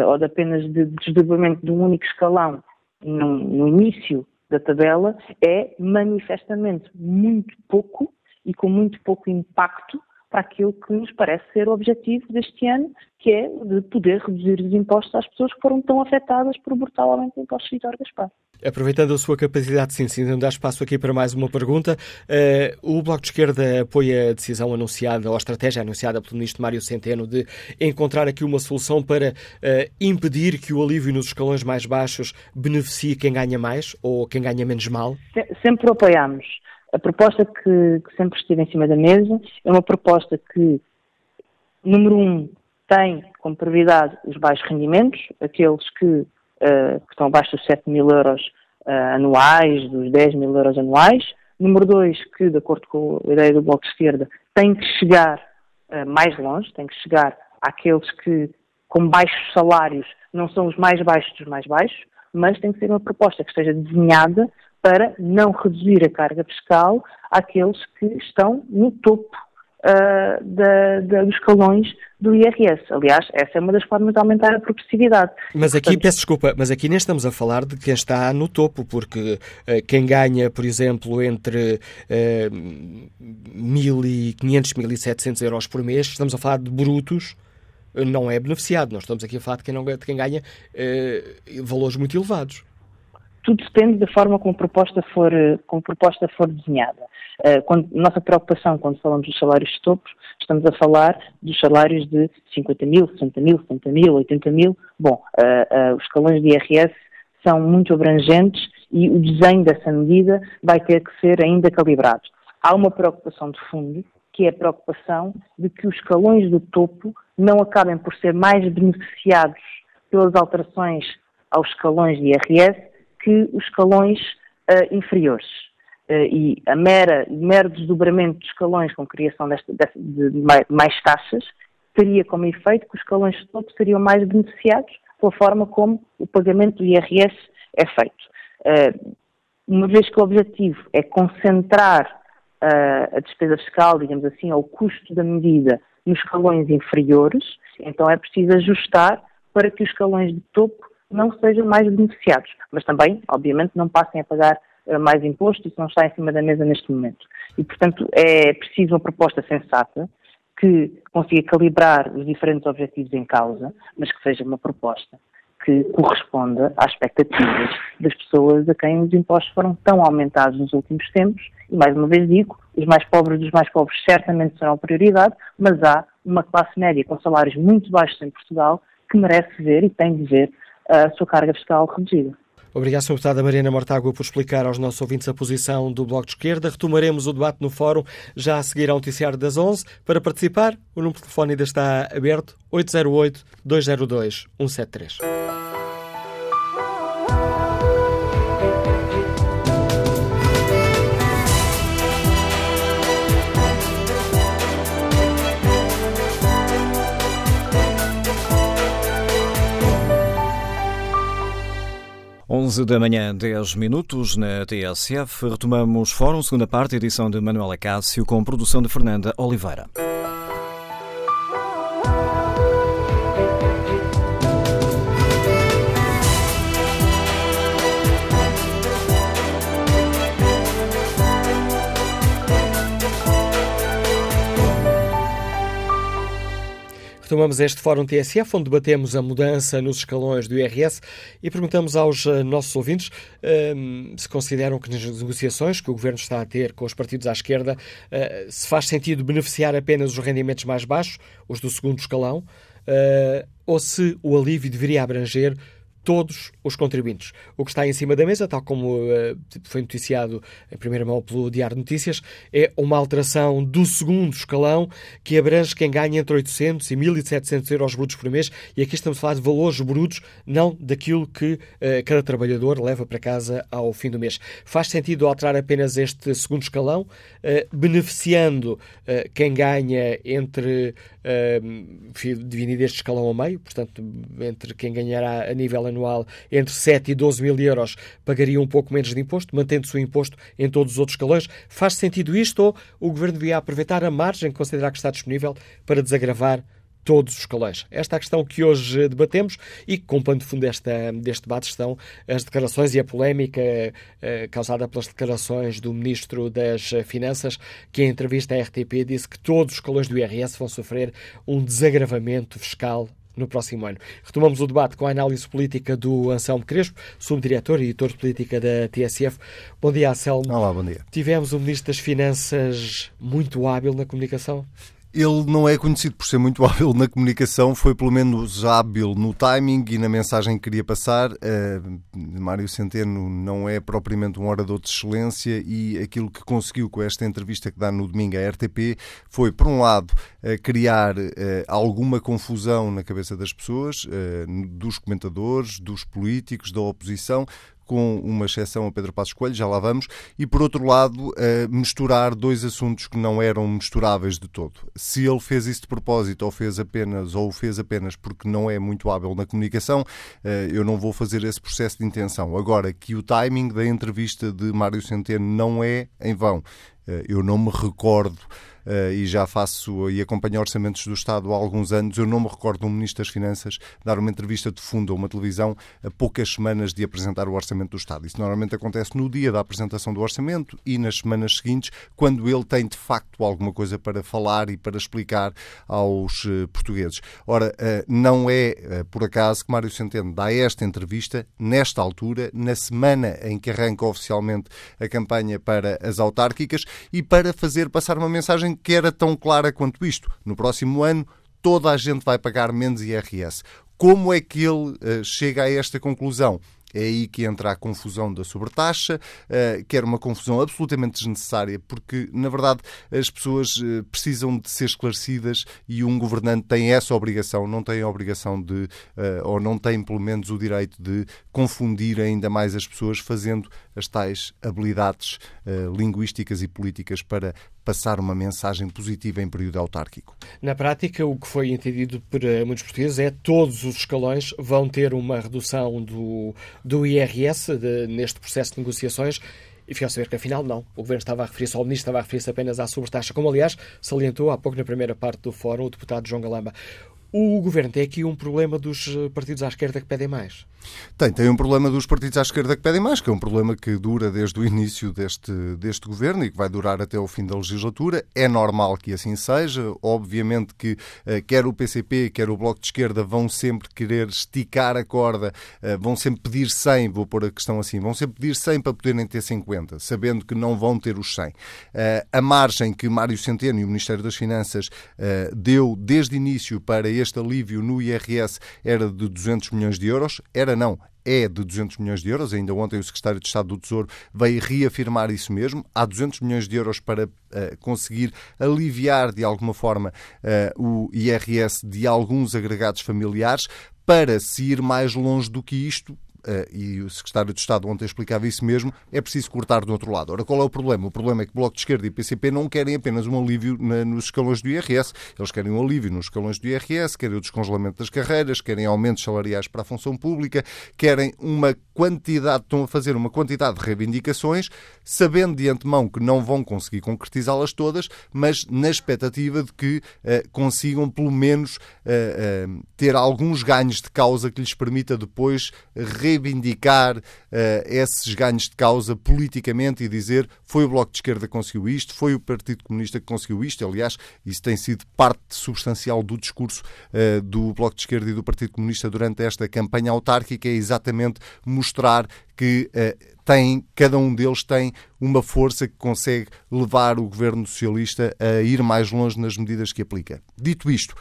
ou de apenas de desdobramento de um único escalão no, início da tabela, é manifestamente muito pouco e com muito pouco impacto para aquilo que nos parece ser o objetivo deste ano, que é de poder reduzir os impostos às pessoas que foram tão afetadas por o brutal aumento de impostos de Vitor. Aproveitando a sua capacidade, sim, sim, dar espaço aqui para mais uma pergunta. Uh, o Bloco de Esquerda apoia a decisão anunciada, ou a estratégia anunciada pelo Ministro Mário Centeno de encontrar aqui uma solução para uh, impedir que o alívio nos escalões mais baixos beneficie quem ganha mais ou quem ganha menos mal? Sempre apoiamos. A proposta que, que sempre esteve em cima da mesa é uma proposta que, número um, tem como prioridade os baixos rendimentos, aqueles que, que estão abaixo dos 7 mil euros uh, anuais, dos 10 mil euros anuais. Número dois, que, de acordo com a ideia do Bloco de Esquerda, tem que chegar uh, mais longe, tem que chegar àqueles que, com baixos salários, não são os mais baixos dos mais baixos, mas tem que ser uma proposta que esteja desenhada para não reduzir a carga fiscal àqueles que estão no topo uh, da, da, dos escalões do IRS. Aliás, essa é uma das formas de aumentar a progressividade. Mas aqui, Portanto, peço desculpa, mas aqui nem estamos a falar de quem está no topo, porque uh, quem ganha, por exemplo, entre uh, 1.500, 1.700 euros por mês, estamos a falar de brutos, não é beneficiado. Nós estamos aqui a falar de quem, não, de quem ganha uh, valores muito elevados tudo depende da forma como a proposta for, como a proposta for desenhada. Uh, quando, nossa preocupação quando falamos dos salários de topo, estamos a falar dos salários de 50 mil, 60 mil, 70 mil, 80 mil. Bom, uh, uh, os escalões de IRS são muito abrangentes e o desenho dessa medida vai ter que ser ainda calibrado. Há uma preocupação de fundo, que é a preocupação de que os escalões do topo não acabem por ser mais beneficiados pelas alterações aos escalões de IRS que os escalões uh, inferiores. Uh, e a mera, mero desdobramento de escalões com criação desta, de mais, taxas teria como efeito que os escalões de topo seriam mais beneficiados pela forma como o pagamento do IRS é feito. Uh, uma vez que o objetivo é concentrar a despesa fiscal, digamos assim, ao custo da medida nos escalões inferiores, então é preciso ajustar para que os escalões de topo não sejam mais beneficiados, mas também, obviamente, não passem a pagar mais imposto, isso não está em cima da mesa neste momento. E, portanto, é preciso uma proposta sensata que consiga calibrar os diferentes objetivos em causa, mas que seja uma proposta que corresponda às expectativas das pessoas a quem os impostos foram tão aumentados nos últimos tempos. E, mais uma vez digo, os mais pobres dos mais pobres certamente serão a prioridade, mas há uma classe média com salários muito baixos em Portugal que merece ver e tem de ver a sua carga fiscal reduzida. Obrigado, Sra. Deputada Mariana Mortágua, por explicar aos nossos ouvintes a posição do Bloco de Esquerda. Retomaremos o debate no fórum já a seguir ao noticiário das 11. Para participar, o número de telefone ainda está aberto, 808-202-173. 11 da manhã, 10 minutos na TSF. Retomamos Fórum, segunda parte, edição de Manuela Cássio, com produção de Fernanda Oliveira. Retomamos este Fórum TSF, onde debatemos a mudança nos escalões do IRS e perguntamos aos eh, nossos ouvintes um, ehm, se consideram que nas negociações que o Governo está a ter com os partidos à esquerda uh, se faz sentido beneficiar apenas os rendimentos mais baixos, os do segundo escalão, uh, ou se o alívio deveria abranger todos os contribuintes. O que está em cima da mesa, tal como uh, foi noticiado em primeira mão pelo Diário de Notícias, é uma alteração do segundo escalão que abrange quem ganha entre 800 e 1.700 euros brutos por mês. E aqui estamos a falar de valores brutos, não daquilo que uh, cada trabalhador leva para casa ao fim do mês. Faz sentido alterar apenas este segundo escalão, uh, beneficiando quem ganha entre, dividido este escalão ao meio, portanto, entre quem ganhará a nível anual entre 7 e 12 mil euros pagaria um pouco menos de imposto, mantendo-se o imposto em todos os outros escalões. Faz sentido isto ou o Governo devia aproveitar a margem que considerar que está disponível para desagravar todos os escalões. Esta é a questão que hoje debatemos e que, com pano de fundo desta, deste debate, estão as declarações e a polémica eh, causada pelas declarações do Ministro das Finanças, que em entrevista à RTP disse que todos os escalões do IRS vão sofrer um desagravamento fiscal no próximo ano. Retomamos o debate com a análise política do Anselmo Crespo, subdiretor e editor de política da TSF. Bom dia, Anselmo. Olá, bom dia. Tivemos o Ministro das Finanças muito hábil na comunicação? Ele não é conhecido por ser muito hábil na comunicação, foi pelo menos hábil no timing e na mensagem que queria passar. Uh, Mário Centeno não é propriamente um orador de excelência e aquilo que conseguiu com esta entrevista que dá no domingo à RTP foi, por um lado, uh, criar uh, alguma confusão na cabeça das pessoas, dos comentadores, dos políticos, da oposição, com uma exceção a Pedro Passos Coelho, já lá vamos, e por outro lado, misturar dois assuntos que não eram misturáveis de todo. Se ele fez isso de propósito ou fez apenas ou o fez apenas porque não é muito hábil na comunicação, eh, eu não vou fazer esse processo de intenção. Agora, que o timing da entrevista de Mário Centeno não é em vão. Eh, eu não me recordo uh, e já faço e acompanho orçamentos do Estado há alguns anos. Eu não me recordo um Ministro das Finanças dar uma entrevista de fundo a uma televisão a poucas semanas de apresentar o Orçamento do Estado. Isso normalmente acontece no dia da apresentação do Orçamento e nas semanas seguintes, quando ele tem de facto alguma coisa para falar e para explicar aos uh, portugueses. Ora, uh, não é por acaso que Mário Centeno dá esta entrevista nesta altura, na semana em que arranca oficialmente a campanha para as autárquicas e para fazer passar uma mensagem que era tão clara quanto isto. No próximo ano, toda a gente vai pagar menos IRS. Como é que ele uh, chega a esta conclusão? É aí que entra a confusão da sobretaxa, eh, que era uma confusão absolutamente desnecessária, porque, na verdade, as pessoas eh, precisam de ser esclarecidas e um governante tem essa obrigação, não tem a obrigação de, ou não tem, pelo menos, o direito de confundir ainda mais as pessoas, fazendo as tais habilidades linguísticas e políticas para passar uma mensagem positiva em período autárquico. Na prática, o que foi entendido por muitos portugueses é que todos os escalões vão ter uma redução do, do IRS de, neste processo de negociações e ficou a saber que afinal não. O Governo estava a referir-se, ou o Ministro estava a referir-se apenas à sobretaxa, como aliás salientou há pouco na primeira parte do fórum o deputado João Galamba. O Governo tem aqui um problema dos partidos à esquerda que pedem mais. Tem, tem um problema dos partidos à esquerda que pedem mais, que é um problema que dura desde o início deste, deste governo e que vai durar até o fim da legislatura. É normal que assim seja. Obviamente que uh, quer o PCP, quer o Bloco de Esquerda vão sempre querer esticar a corda, uh, vão sempre pedir 100, vou pôr a questão assim, vão sempre pedir 100 para poderem ter 50, sabendo que não vão ter os 100. Uh, eh, a margem que Mário Centeno e o Ministério das Finanças deu desde início para este alívio no IRS era de 200 milhões de euros, era era não, é de 200 milhões de euros. Ainda ontem o secretário de Estado do Tesouro veio reafirmar isso mesmo. Há 200 milhões de euros para uh, conseguir aliviar de alguma forma uh, o IRS de alguns agregados familiares. Para se ir mais longe do que isto, e o secretário de Estado ontem explicava isso mesmo, é preciso cortar do outro lado. Ora, qual é o problema? O problema é que o Bloco de Esquerda e PCP não querem apenas um alívio na, nos escalões do IRS, eles querem um alívio nos escalões do IRS, querem o descongelamento das carreiras, querem aumentos salariais para a função pública, querem uma quantidade, estão a fazer uma quantidade de reivindicações, sabendo de antemão que não vão conseguir concretizá-las todas, mas na expectativa de que uh, consigam pelo menos uh, ter alguns ganhos de causa que lhes permita depois reivindicar uh, esses ganhos de causa politicamente e dizer foi o Bloco de Esquerda que conseguiu isto, foi o Partido Comunista que conseguiu isto. Aliás, isso tem sido parte substancial do discurso uh, do Bloco de Esquerda e do Partido Comunista durante esta campanha autárquica, é exatamente mostrar que uh, tem, cada um deles tem uma força que consegue levar o governo socialista a ir mais longe nas medidas que aplica. Dito isto,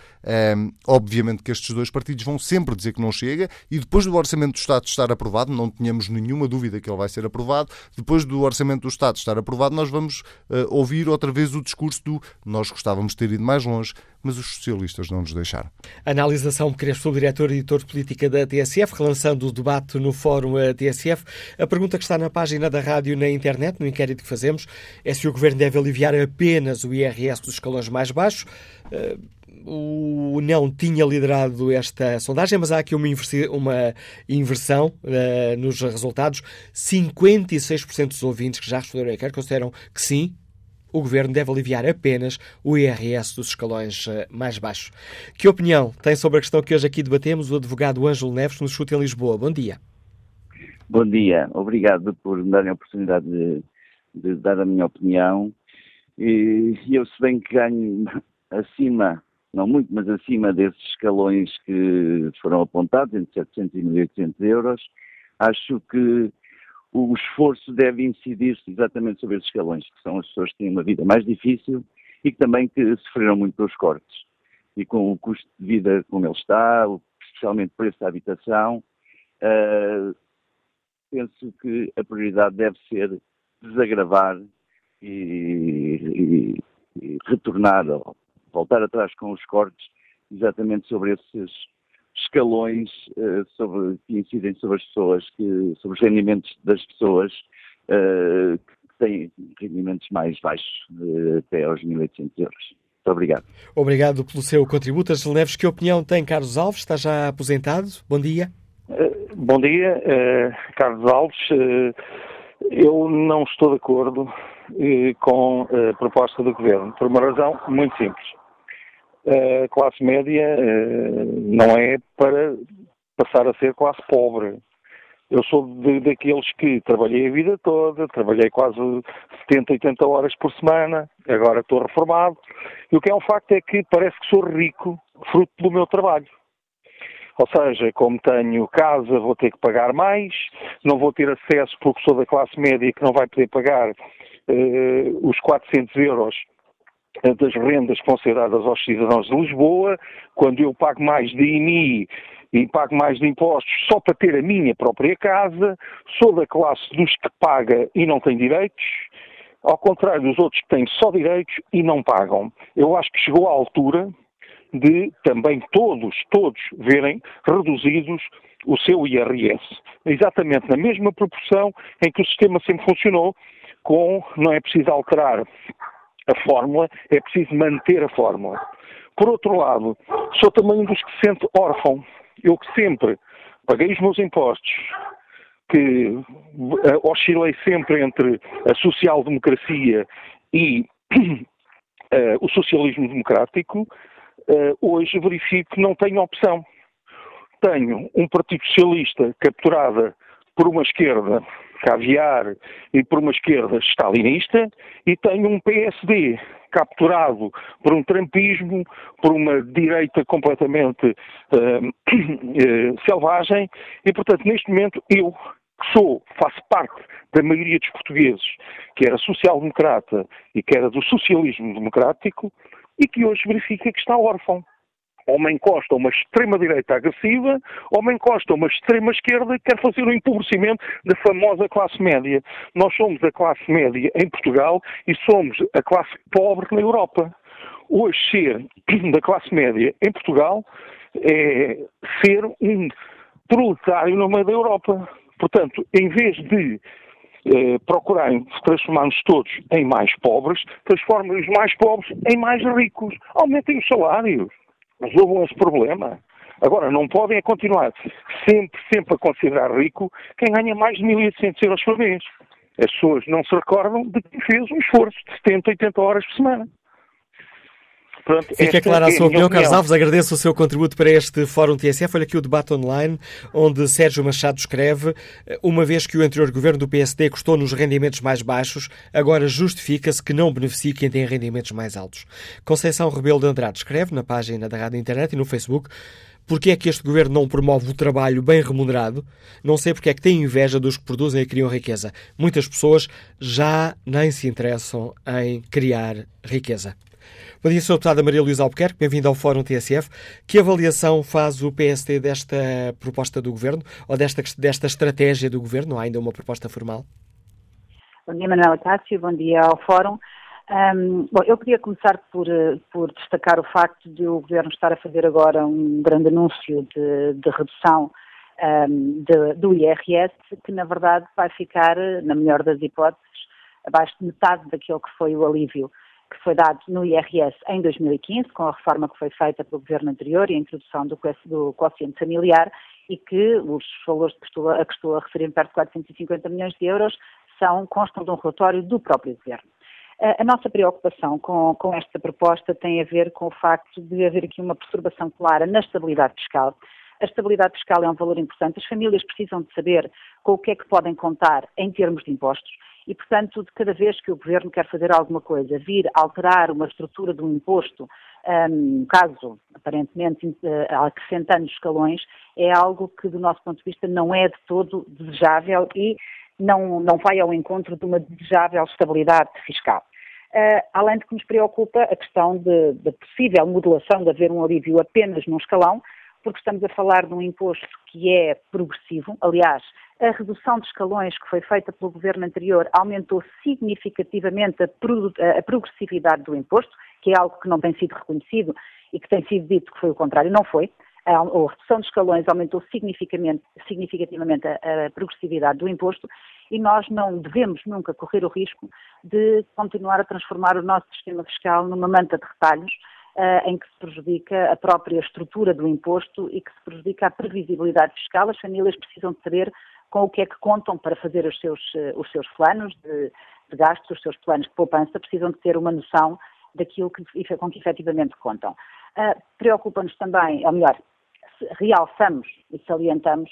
um, obviamente que estes dois partidos vão sempre dizer que não chega e depois do Orçamento do Estado estar aprovado, não tenhamos nenhuma dúvida que ele vai ser aprovado, depois do Orçamento do Estado estar aprovado, nós vamos uh, ouvir outra vez o discurso do nós gostávamos de ter ido mais longe, mas os socialistas não nos deixaram. Analisação Crespo, diretor e editor de política da TSF, relançando o debate no Fórum TSF. A pergunta que está na página da rádio na internet, no inquérito que fazemos, é se o Governo deve aliviar apenas o IRS dos escalões mais baixos. Eh, o não tinha liderado esta sondagem, mas há aqui uma, uma inversão uh, nos resultados. 56% dos ouvintes que já responderam a quer consideram que sim, o Governo deve aliviar apenas o IRS dos escalões eh, mais baixos. Que opinião tem sobre a questão que hoje aqui debatemos o advogado Ângelo Neves, no Chute em Lisboa? Bom dia. Bom dia. Obrigado por me darem a oportunidade de, de dar a minha opinião. E eu, se bem que ganho acima, não muito, mas acima desses escalões que foram apontados, entre 700 e 1.800 euros, acho que o esforço deve incidir-se exatamente sobre esses escalões, que são as pessoas que têm uma vida mais difícil e que também que sofreram muito pelos cortes. E com o custo de vida como ele está, especialmente o preço da habitação, uh, penso que a prioridade deve ser desagravar e, e, e retornar, ou voltar atrás com os cortes, exatamente sobre esses escalões uh, sobre, que incidem sobre as pessoas, que, sobre os rendimentos das pessoas uh, que têm rendimentos mais baixos, uh, até aos 1.800 euros. Muito obrigado. Obrigado pelo seu contributo. As Neves, que opinião tem Carlos Alves? Está já aposentado? Bom dia. bom dia, Carlos Alves. Eu não estou de acordo com a proposta do Governo, por uma razão muito simples a classe média eh, não é para passar a ser classe pobre. Eu sou de, daqueles que trabalhei a vida toda, trabalhei quase 70, 80 horas por semana, agora estou reformado, e o que é um facto é que parece que sou rico fruto do meu trabalho. Ou seja, como tenho casa, vou ter que pagar mais, não vou ter acesso porque sou da classe média que não vai poder pagar uh, os 400 euros das rendas que vão ser dadas aos cidadãos de Lisboa, quando eu pago mais de IMI e pago mais de impostos só para ter a minha própria casa, sou da classe dos que paga e não tem direitos, ao contrário dos outros que têm só direitos e não pagam. Eu acho que chegou a altura de também todos, todos verem reduzidos o seu IRS, exatamente na mesma proporção em que o sistema sempre funcionou, com não é preciso alterar a fórmula, é preciso manter a fórmula. Por outro lado, sou também um dos que se sente órfão. Eu que sempre paguei os meus impostos, que uh, oscilei sempre entre a social-democracia e uh, o socialismo democrático, uh, hoje verifico que não tenho opção. Tenho um Partido Socialista capturada por uma esquerda caviar e por uma esquerda stalinista e tenho um PSD capturado por um trampismo, por uma direita completamente uh, uh, selvagem e, portanto, neste momento eu que sou, faço parte da maioria dos portugueses que era social-democrata e que era do socialismo democrático e que hoje verifica que está órfão ou me encosta uma extrema-direita agressiva, ou me encosta uma extrema-esquerda que quer fazer o empobrecimento da famosa classe média. Nós somos a classe média em Portugal e somos a classe pobre na Europa. Hoje, ser da classe média em Portugal é ser um proletário no meio da Europa. Portanto, em vez de eh, procurarem transformar-nos todos em mais pobres, transformem os mais pobres em mais ricos. Aumentem os salários resolvam esse problema. Agora, não podem continuar sempre, sempre a considerar rico quem ganha mais de 1.800 euros por mês. As pessoas não se recordam de quem fez um esforço de 70, 80 horas por semana. Pronto, Fica clara a é sua opinião, opinião, Carlos Alves. Agradeço o seu contributo para este Fórum TSF. Olha aqui o debate online, onde Sérgio Machado escreve: Uma vez que o anterior governo do PSD custou nos rendimentos mais baixos, agora justifica-se que não beneficie quem tem rendimentos mais altos. Conceição Rebelo de Andrade escreve na página da Rádio Internet e no Facebook. Porque é que este governo não promove o trabalho bem remunerado? Não sei porque é que tem inveja dos que produzem e criam riqueza. Muitas pessoas já nem se interessam em criar riqueza. Bom dia, Sr. Deputada Maria Luísa Albuquerque, bem-vindo ao Fórum TSF. Que avaliação faz o PSD desta proposta do Governo, ou desta, desta estratégia do Governo? Há ainda uma proposta formal? Bom dia, Manuela Cássio, bom dia ao Fórum. Um, bom, eu queria começar por, por, destacar o facto de o Governo estar a fazer agora um grande anúncio de, de redução um, de, do IRS, que na verdade vai ficar, na melhor das hipóteses, abaixo de metade daquilo que foi o alívio que foi dado no IRS em 2015, com a reforma que foi feita pelo governo anterior e a introdução do, do quociente familiar, e que os valores que estou, a que estou a referir, perto de 450 milhões de euros, são, constam de um relatório do próprio governo. A nossa preocupação com, com, esta proposta tem a ver com o facto de haver aqui uma perturbação clara na estabilidade fiscal. A estabilidade fiscal é um valor importante. As famílias precisam de saber com o que é que podem contar em termos de impostos e, portanto, de cada vez que o Governo quer fazer alguma coisa, vir alterar uma estrutura de um imposto, um, caso aparentemente eh, acrescentando escalões, é algo que, do nosso ponto de vista, não é de todo desejável e não, não vai ao encontro de uma desejável estabilidade fiscal. Uh, além de que nos preocupa a questão da possível modulação de haver um alívio apenas num escalão, porque estamos a falar de um imposto que é progressivo. Aliás, a redução de escalões que foi feita pelo governo anterior aumentou significativamente a, progressividade do imposto, que é algo que não tem sido reconhecido e que tem sido dito que foi o contrário, não foi. A, redução de escalões aumentou significativamente, a, progressividade do imposto e nós não devemos nunca correr o risco de continuar a transformar o nosso sistema fiscal numa manta de retalhos em que se prejudica a própria estrutura do imposto e que se prejudica a previsibilidade fiscal. As famílias precisam de saber com o que é que contam para fazer os seus, uh, os seus planos de, de gastos, os seus planos de poupança, precisam de ter uma noção daquilo que, com que efetivamente contam. Uh, Preocupa-nos também, ou melhor, realçamos e salientamos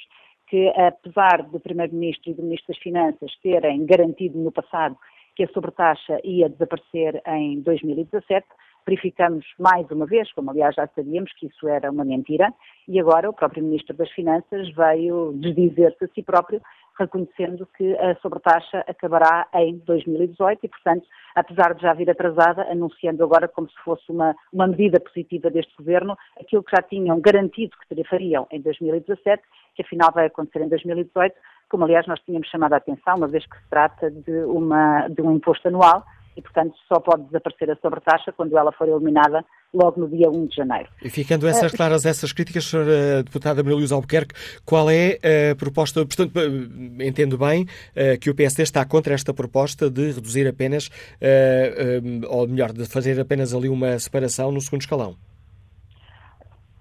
que, apesar do Primeiro-Ministro e do Ministro das Finanças terem garantido no passado que a sobretaxa ia desaparecer em 2017, verificamos mais uma vez, como aliás já sabíamos, que isso era uma mentira, e agora o próprio Ministro das Finanças veio desdizer-se a si próprio, reconhecendo que a sobretaxa acabará em 2018 e, portanto, apesar de já vir atrasada, anunciando agora como se fosse uma, uma medida positiva deste Governo, aquilo que já tinham garantido que fariam em 2017, que afinal vai acontecer em 2018, como aliás nós tínhamos chamado a atenção, uma vez que se trata de, uma, de um imposto anual, e, portanto, só pode desaparecer a sobretaxa quando ela for eliminada logo no dia 1 de janeiro. E ficando essas eh, claras essas críticas, Sra. Deputada Maria Luísa Albuquerque, qual é a proposta? Portanto, eh, entendo bem uh, que o PSD está contra esta proposta de reduzir apenas, uh, ou melhor, de fazer apenas ali uma separação no segundo escalão.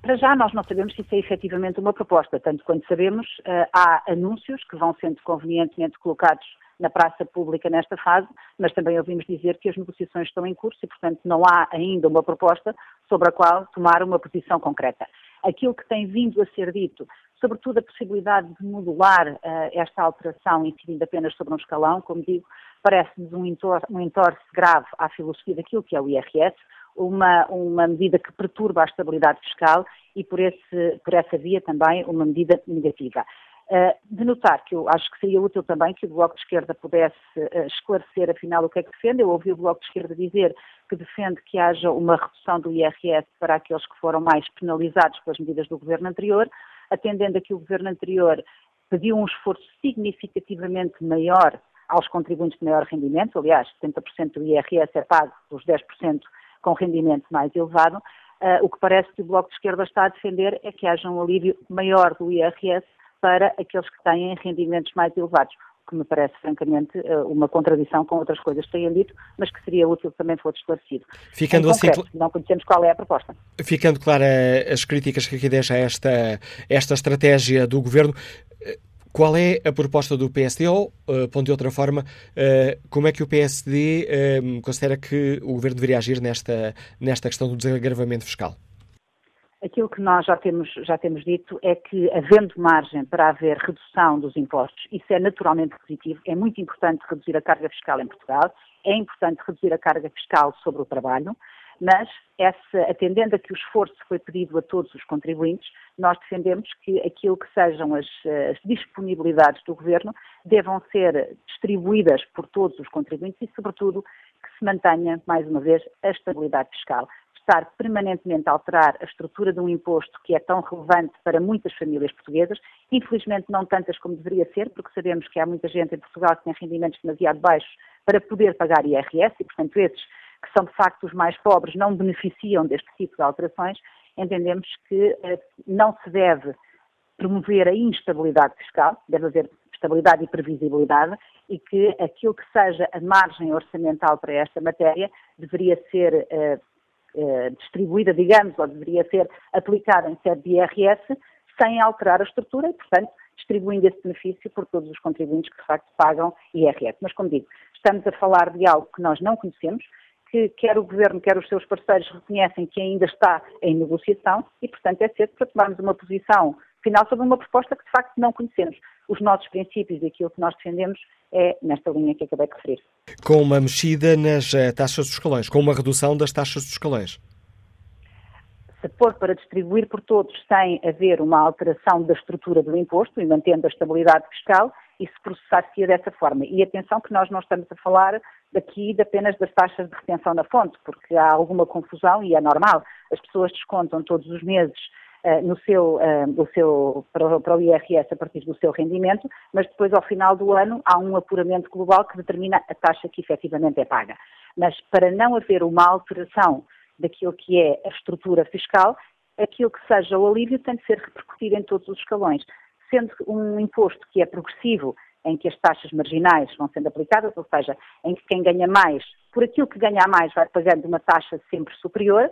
Para já, nós não sabemos se isso é efetivamente uma proposta. Tanto quanto sabemos, há anúncios que vão sendo convenientemente colocados na praça pública nesta fase, mas também ouvimos dizer que as negociações estão em curso e, portanto, não há ainda uma proposta sobre a qual tomar uma posição concreta. Aquilo que tem vindo a ser dito, sobretudo a possibilidade de modular uh, esta alteração incidindo apenas sobre um escalão, como digo, parece-nos um, entor um entorce grave à filosofia daquilo que é o IRS, uma, uma medida que perturba a estabilidade fiscal e, por, esse, por essa via, também uma medida negativa. Uh, de notar que eu acho que seria útil também que o Bloco de Esquerda pudesse uh, esclarecer afinal o que é que defende. Eu ouvi o Bloco de Esquerda dizer que defende que haja uma redução do IRS para aqueles que foram mais penalizados pelas medidas do governo anterior, atendendo a que o governo anterior pediu um esforço significativamente maior aos contribuintes de maior rendimento, aliás, 70% do IRS é pago pelos 10% com rendimento mais elevado, uh, o que parece que o Bloco de Esquerda está a defender é que haja um alívio maior do IRS para aqueles que têm rendimentos mais elevados, o que me parece, francamente, eh, uma contradição com outras coisas que têm dito, mas que seria útil que também fosse esclarecido. Ficando assim concreto, assim, não conhecemos qual é a proposta. Ficando clara as críticas que aqui deixa esta, esta estratégia do Governo, eh, qual é a proposta do PSD ou, uh, pondo de outra forma, uh, como é que o PSD uh, considera que o Governo deveria agir nesta, nesta questão do desagravamento fiscal? Aquilo que nós já temos, já temos dito é que, havendo margem para haver redução dos impostos, isso é naturalmente positivo. É muito importante reduzir a carga fiscal em Portugal, é importante reduzir a carga fiscal sobre o trabalho, mas essa, atendendo a que o esforço foi pedido a todos os contribuintes, nós defendemos que aquilo que sejam as, as disponibilidades do Governo devam ser distribuídas por todos os contribuintes e, sobretudo, que se mantenha, mais uma vez, a estabilidade fiscal estar permanentemente alterar a estrutura de um imposto que é tão relevante para muitas famílias portuguesas, infelizmente não tantas como deveria ser, porque sabemos que há muita gente em Portugal que tem rendimentos demasiado baixos para poder pagar IRS e, portanto, esses que são de facto os mais pobres não beneficiam deste tipo de alterações, entendemos que eh, não se deve promover a instabilidade fiscal, deve haver estabilidade e previsibilidade, e que aquilo que seja a margem orçamental para esta matéria deveria ser eh, eh, distribuída, digamos, ou deveria ser aplicada em sede de IRS, sem alterar a estrutura e, portanto, distribuindo esse benefício por todos os contribuintes que de facto pagam IRS. Mas, como digo, estamos a falar de algo que nós não conhecemos, que quer o Governo, quer os seus parceiros reconhecem que ainda está em negociação e, portanto, é cedo para tomarmos uma posição final sobre uma proposta que de facto não conhecemos. Os nossos princípios e aquilo que nós defendemos é nesta linha que acabei de referir. Com uma mexida nas uh, taxas dos escalões, com uma redução das taxas dos escalões. Se for para distribuir por todos sem haver uma alteração da estrutura do imposto e mantendo a estabilidade fiscal, isso processar-se dessa forma. E atenção que nós não estamos a falar daqui de apenas das taxas de retenção na fonte, porque há alguma confusão e é normal. As pessoas descontam todos os meses no seu, uh, o seu, para, para, o IRS a partir do seu rendimento, mas depois ao final do ano há um apuramento global que determina a taxa que efetivamente é paga. Mas para não haver uma alteração daquilo que é a estrutura fiscal, aquilo que seja o alívio tem de ser repercutido em todos os escalões. Sendo um imposto que é progressivo, em que as taxas marginais vão sendo aplicadas, ou seja, em que quem ganha mais, por aquilo que ganha mais, vai pagando uma taxa sempre superior.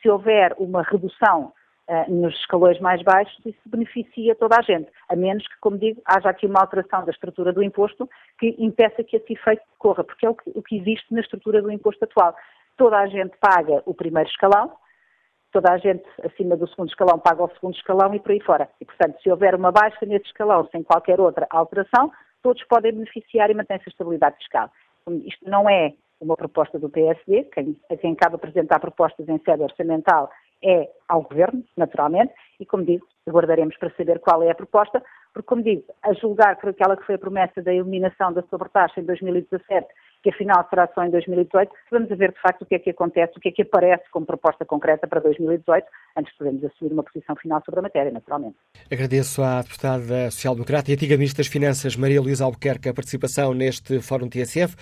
Se houver uma redução uh, nos escalões mais baixos, isso beneficia toda a gente, a menos que, como digo, haja aqui uma alteração da estrutura do imposto que impeça que esse efeito decorra, porque é o que, o que existe na estrutura do imposto atual. Toda a gente paga o primeiro escalão, toda a gente acima do segundo escalão paga o segundo escalão e por aí fora. E, portanto, se houver uma baixa nesse escalão sem qualquer outra alteração, todos podem beneficiar e mantém-se a estabilidade fiscal. Isto não é uma proposta do PSD, quem, a quem cabe apresentar propostas em sede orçamental é ao Governo, naturalmente, e como digo, aguardaremos para saber qual é a proposta, porque como digo, a julgar por aquela que foi a promessa da eliminação da sobretaxa em 2017 que afinal será só em 2018. Vamos ver de facto o que é que acontece, o que é que aparece como proposta concreta para 2018, antes de podermos assumir uma posição final sobre a matéria, naturalmente. Agradeço à deputada social-democrata e antiga Ministra das Finanças, Maria Luísa Albuquerque, a participação neste Fórum TSF,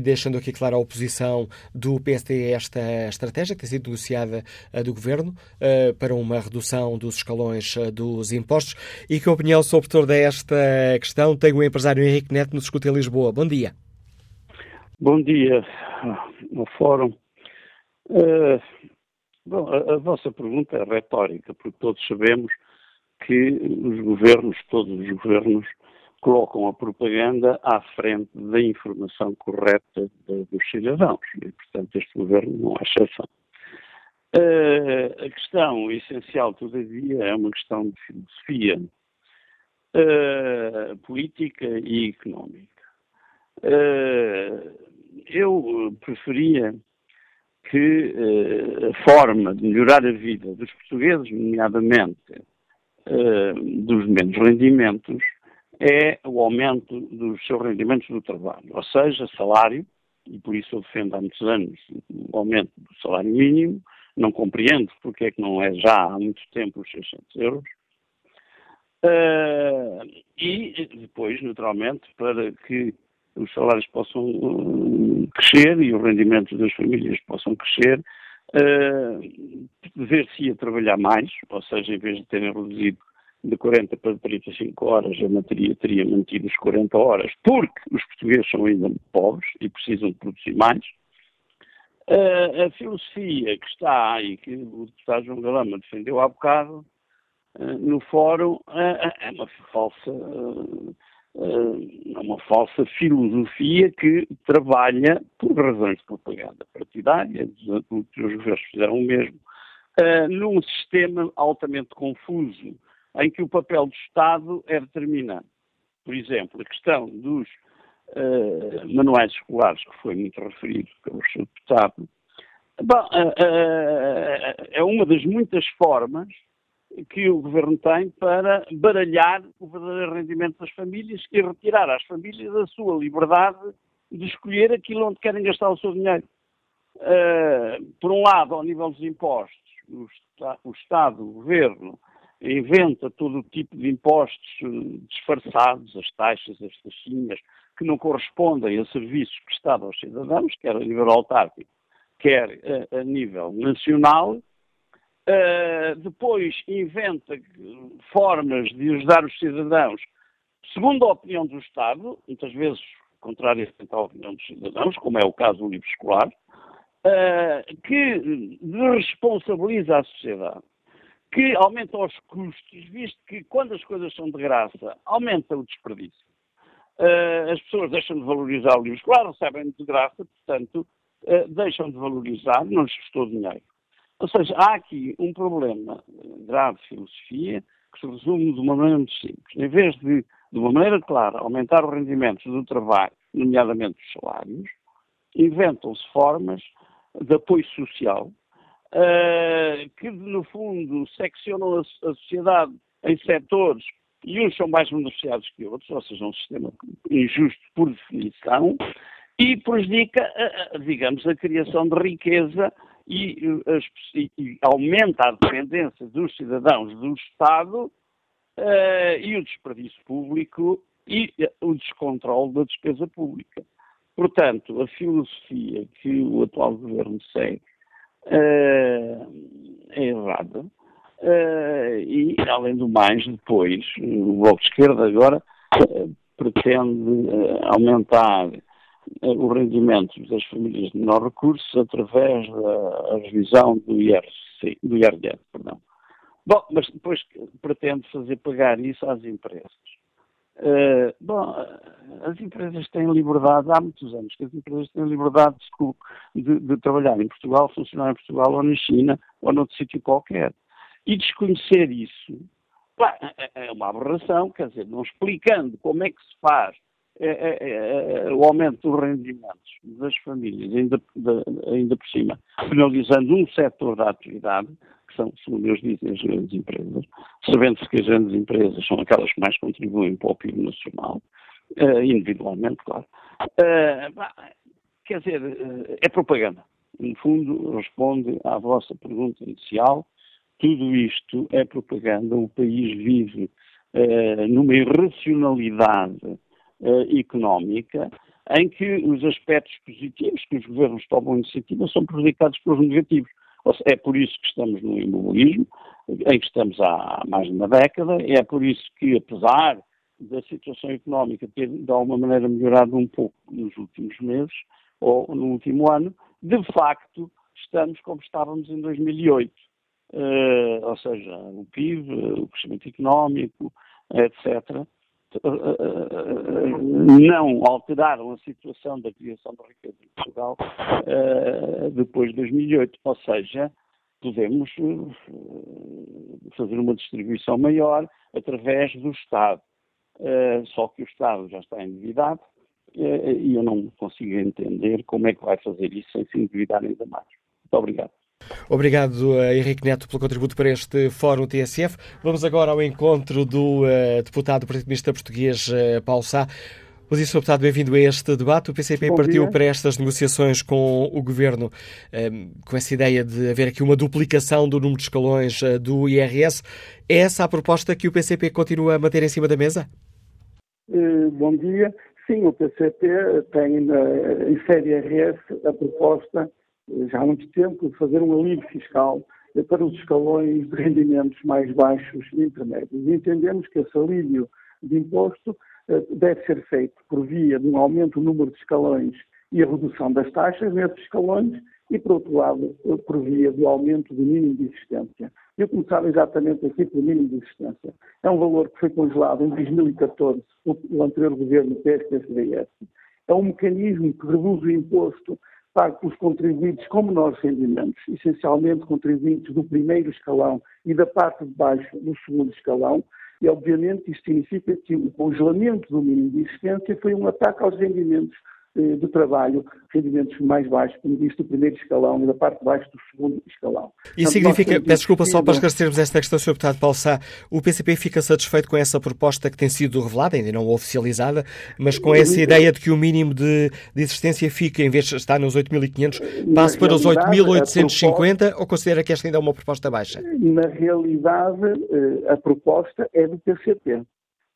deixando aqui clara a oposição do PSD a esta estratégia que tem sido negociada eh, do Governo eh, para uma redução dos escalões eh, dos impostos. E que opinião sobre toda esta questão tem o empresário Henrique Neto no Escuta em Lisboa. Bom dia. Bom dia ao Fórum. Uh, bom, a, a, vossa pergunta é retórica, porque todos sabemos que os governos, todos os governos, colocam a propaganda à frente da informação correta de, dos cidadãos. E, portanto, este governo não é exceção. Uh, a questão essencial, todavia, é uma questão de filosofia uh, política e económica. Uh, eu preferia que uh, a forma de melhorar a vida dos portugueses, nomeadamente uh, dos menos rendimentos, é o aumento dos seus rendimentos do trabalho, ou seja, salário, e por isso eu defendo há muitos anos o aumento do salário mínimo, não compreendo porque é que não é já há muito tempo os 600 euros, uh, e depois, naturalmente, para que os salários possam uh, crescer e os rendimentos das famílias possam crescer, uh, ver-se ia trabalhar mais, ou seja, em vez de terem reduzido de 40 para 35 horas, a matéria teria mantido os 40 horas, porque os portugueses são ainda pobres e precisam de produzir mais. Uh, a filosofia que está aí, que o deputado João Galama defendeu há bocado, uh, no fórum, uh, é uma falsa é uma falsa filosofia que trabalha por razões de propaganda partidária, os governos fizeram o mesmo, uh, num sistema altamente confuso, em que o papel do Estado é determinante. Por exemplo, a questão dos uh, manuais escolares, que foi muito referido pelo Sr. Deputado, bom, uh, é uma das muitas formas que o Governo tem para baralhar o verdadeiro rendimento das famílias e retirar às famílias a sua liberdade de escolher aquilo onde querem gastar o seu dinheiro. Uh, por um lado, ao nível dos impostos, o, o Estado, o Governo, inventa todo o tipo de impostos uh, disfarçados, as taxas, as taxinhas, que não correspondem a serviços prestados aos cidadãos, quer a nível autárquico, quer uh, a nível nacional, Uh, depois inventa formas de ajudar os cidadãos, segundo a opinião do Estado, muitas vezes contráriamente à opinião dos cidadãos, como é o caso do livro escolar, uh, que responsabiliza a sociedade, que aumenta os custos, visto que quando as coisas são de graça, aumenta o desperdício. Uh, as pessoas deixam de valorizar o livro escolar, recebem de graça, portanto, deixam de valorizar, não lhes custou dinheiro. Ou seja, há aqui um problema grave de filosofia que se resume de uma maneira muito simples. Em vez de, de uma maneira clara, aumentar os rendimentos do trabalho, nomeadamente os salários, inventam-se formas de apoio social uh, que, no fundo, seccionam a, a sociedade em setores e uns são mais beneficiados que outros, ou seja, um sistema injusto por definição, e prejudica, digamos, a criação de riqueza e, e aumenta a dependência dos cidadãos do Estado uh, e o desperdício público e o descontrole da despesa pública. Portanto, a filosofia que o atual governo segue uh, é errada. Uh, e, além do mais, depois, o Bloco de Esquerda agora pretende aumentar os rendimentos das famílias de menor recursos através da revisão do IRC, do IRD, perdão. Bom, mas depois pretende fazer pagar isso às empresas. Uh, bom, as empresas têm liberdade, há muitos anos que as empresas têm liberdade de, de, de trabalhar em Portugal, funcionar em Portugal ou na China ou noutro sítio qualquer. E desconhecer isso é, é uma aberração, quer dizer, não explicando como é que se faz é, é, é, o aumento dos rendimentos das famílias, ainda, de, ainda por cima, penalizando um setor da atividade, que são, segundo eles dizem, as grandes empresas, sabendo-se que as grandes empresas são aquelas que mais contribuem para o PIB nacional, uh, individualmente, claro. Uh, quer dizer, uh, é propaganda. No fundo, responde à vossa pergunta inicial. Tudo isto é propaganda. O país vive numa irracionalidade económica em que os aspectos positivos que os governos tomam iniciativa são prejudicados pelos negativos. É por isso que estamos no imobilismo, em que estamos há mais de uma década, é por isso que, apesar da situação económica ter de alguma maneira melhorado um pouco nos últimos meses, ou no último ano, de facto estamos como estávamos em 2008. Uh, eh, ou seja, o PIB, o crescimento económico, etc., não alteraram a situação da criação de riqueza em Portugal uh, depois de 2008. Ou seja, podemos uh, fazer uma distribuição maior através do Estado. Uh, só que o Estado já está endividado e eu não consigo entender como é que vai fazer isso sem se endividar ainda mais. Muito obrigado. Obrigado, eh, Henrique Neto, pelo contributo para este Fórum TSF. Vamos agora ao encontro do uh, deputado do Partido Comunista Português, uh, Paulo Sá. Bom dia, Sr. Deputado, bem-vindo a este debate. O PCP Bom partiu dia. para estas negociações com o Governo um, com essa ideia de haver aqui uma duplicação do número de escalões uh, do IRS. É essa a proposta que o PCP continua a manter em cima da mesa? bom dia. Sim, o PCP tem na, em série IRS a proposta já há muito tempo, fazer um alívio fiscal para os escalões de rendimentos mais baixos e intermédios. Entendemos que esse alívio de imposto eh, deve ser feito por via de um aumento do número de escalões e a redução das taxas nesses escalões e, por outro lado, eh, por via do aumento do mínimo de existência. Eu começava exatamente aqui pelo mínimo de existência. É um valor que foi congelado em 2014 pelo anterior governo PSDS. É um mecanismo que reduz o imposto pago pelos contribuintes com menores rendimentos, essencialmente contribuintes do primeiro escalão e da parte de baixo do segundo escalão, e obviamente isto significa que o congelamento do mínimo de existência foi um ataque aos rendimentos de trabalho, rendimentos mais baixos, como disse, do primeiro escalão e da parte de baixo do segundo escalão. Isso significa, peço desculpa só para esclarecermos esta questão, Sr. Deputado Paulo Sá, o PCP fica satisfeito com essa proposta que tem sido revelada, ainda não oficializada, mas com essa ideia de que o mínimo de, de existência fica, em vez de estar nos 8.500, passe para os 8.850 ou considera que esta ainda é uma proposta baixa? Na realidade, eh, a proposta é do PCP.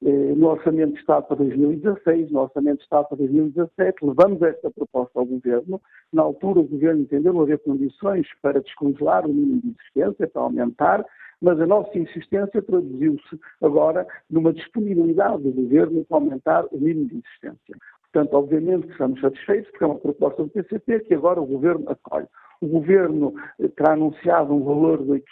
Eh, no Orçamento de Estado para 2016, no Orçamento de Estado para 2017, levamos esta proposta ao Governo. Na altura, o Governo entendeu haver condições para descongelar o mínimo de existência, para aumentar, mas a nossa insistência traduziu-se agora numa disponibilidade do Governo para aumentar o mínimo de existência. Portanto, obviamente que estamos satisfeitos, porque é uma proposta do PCP que agora o Governo acolhe. O Governo eh, terá anunciado um valor de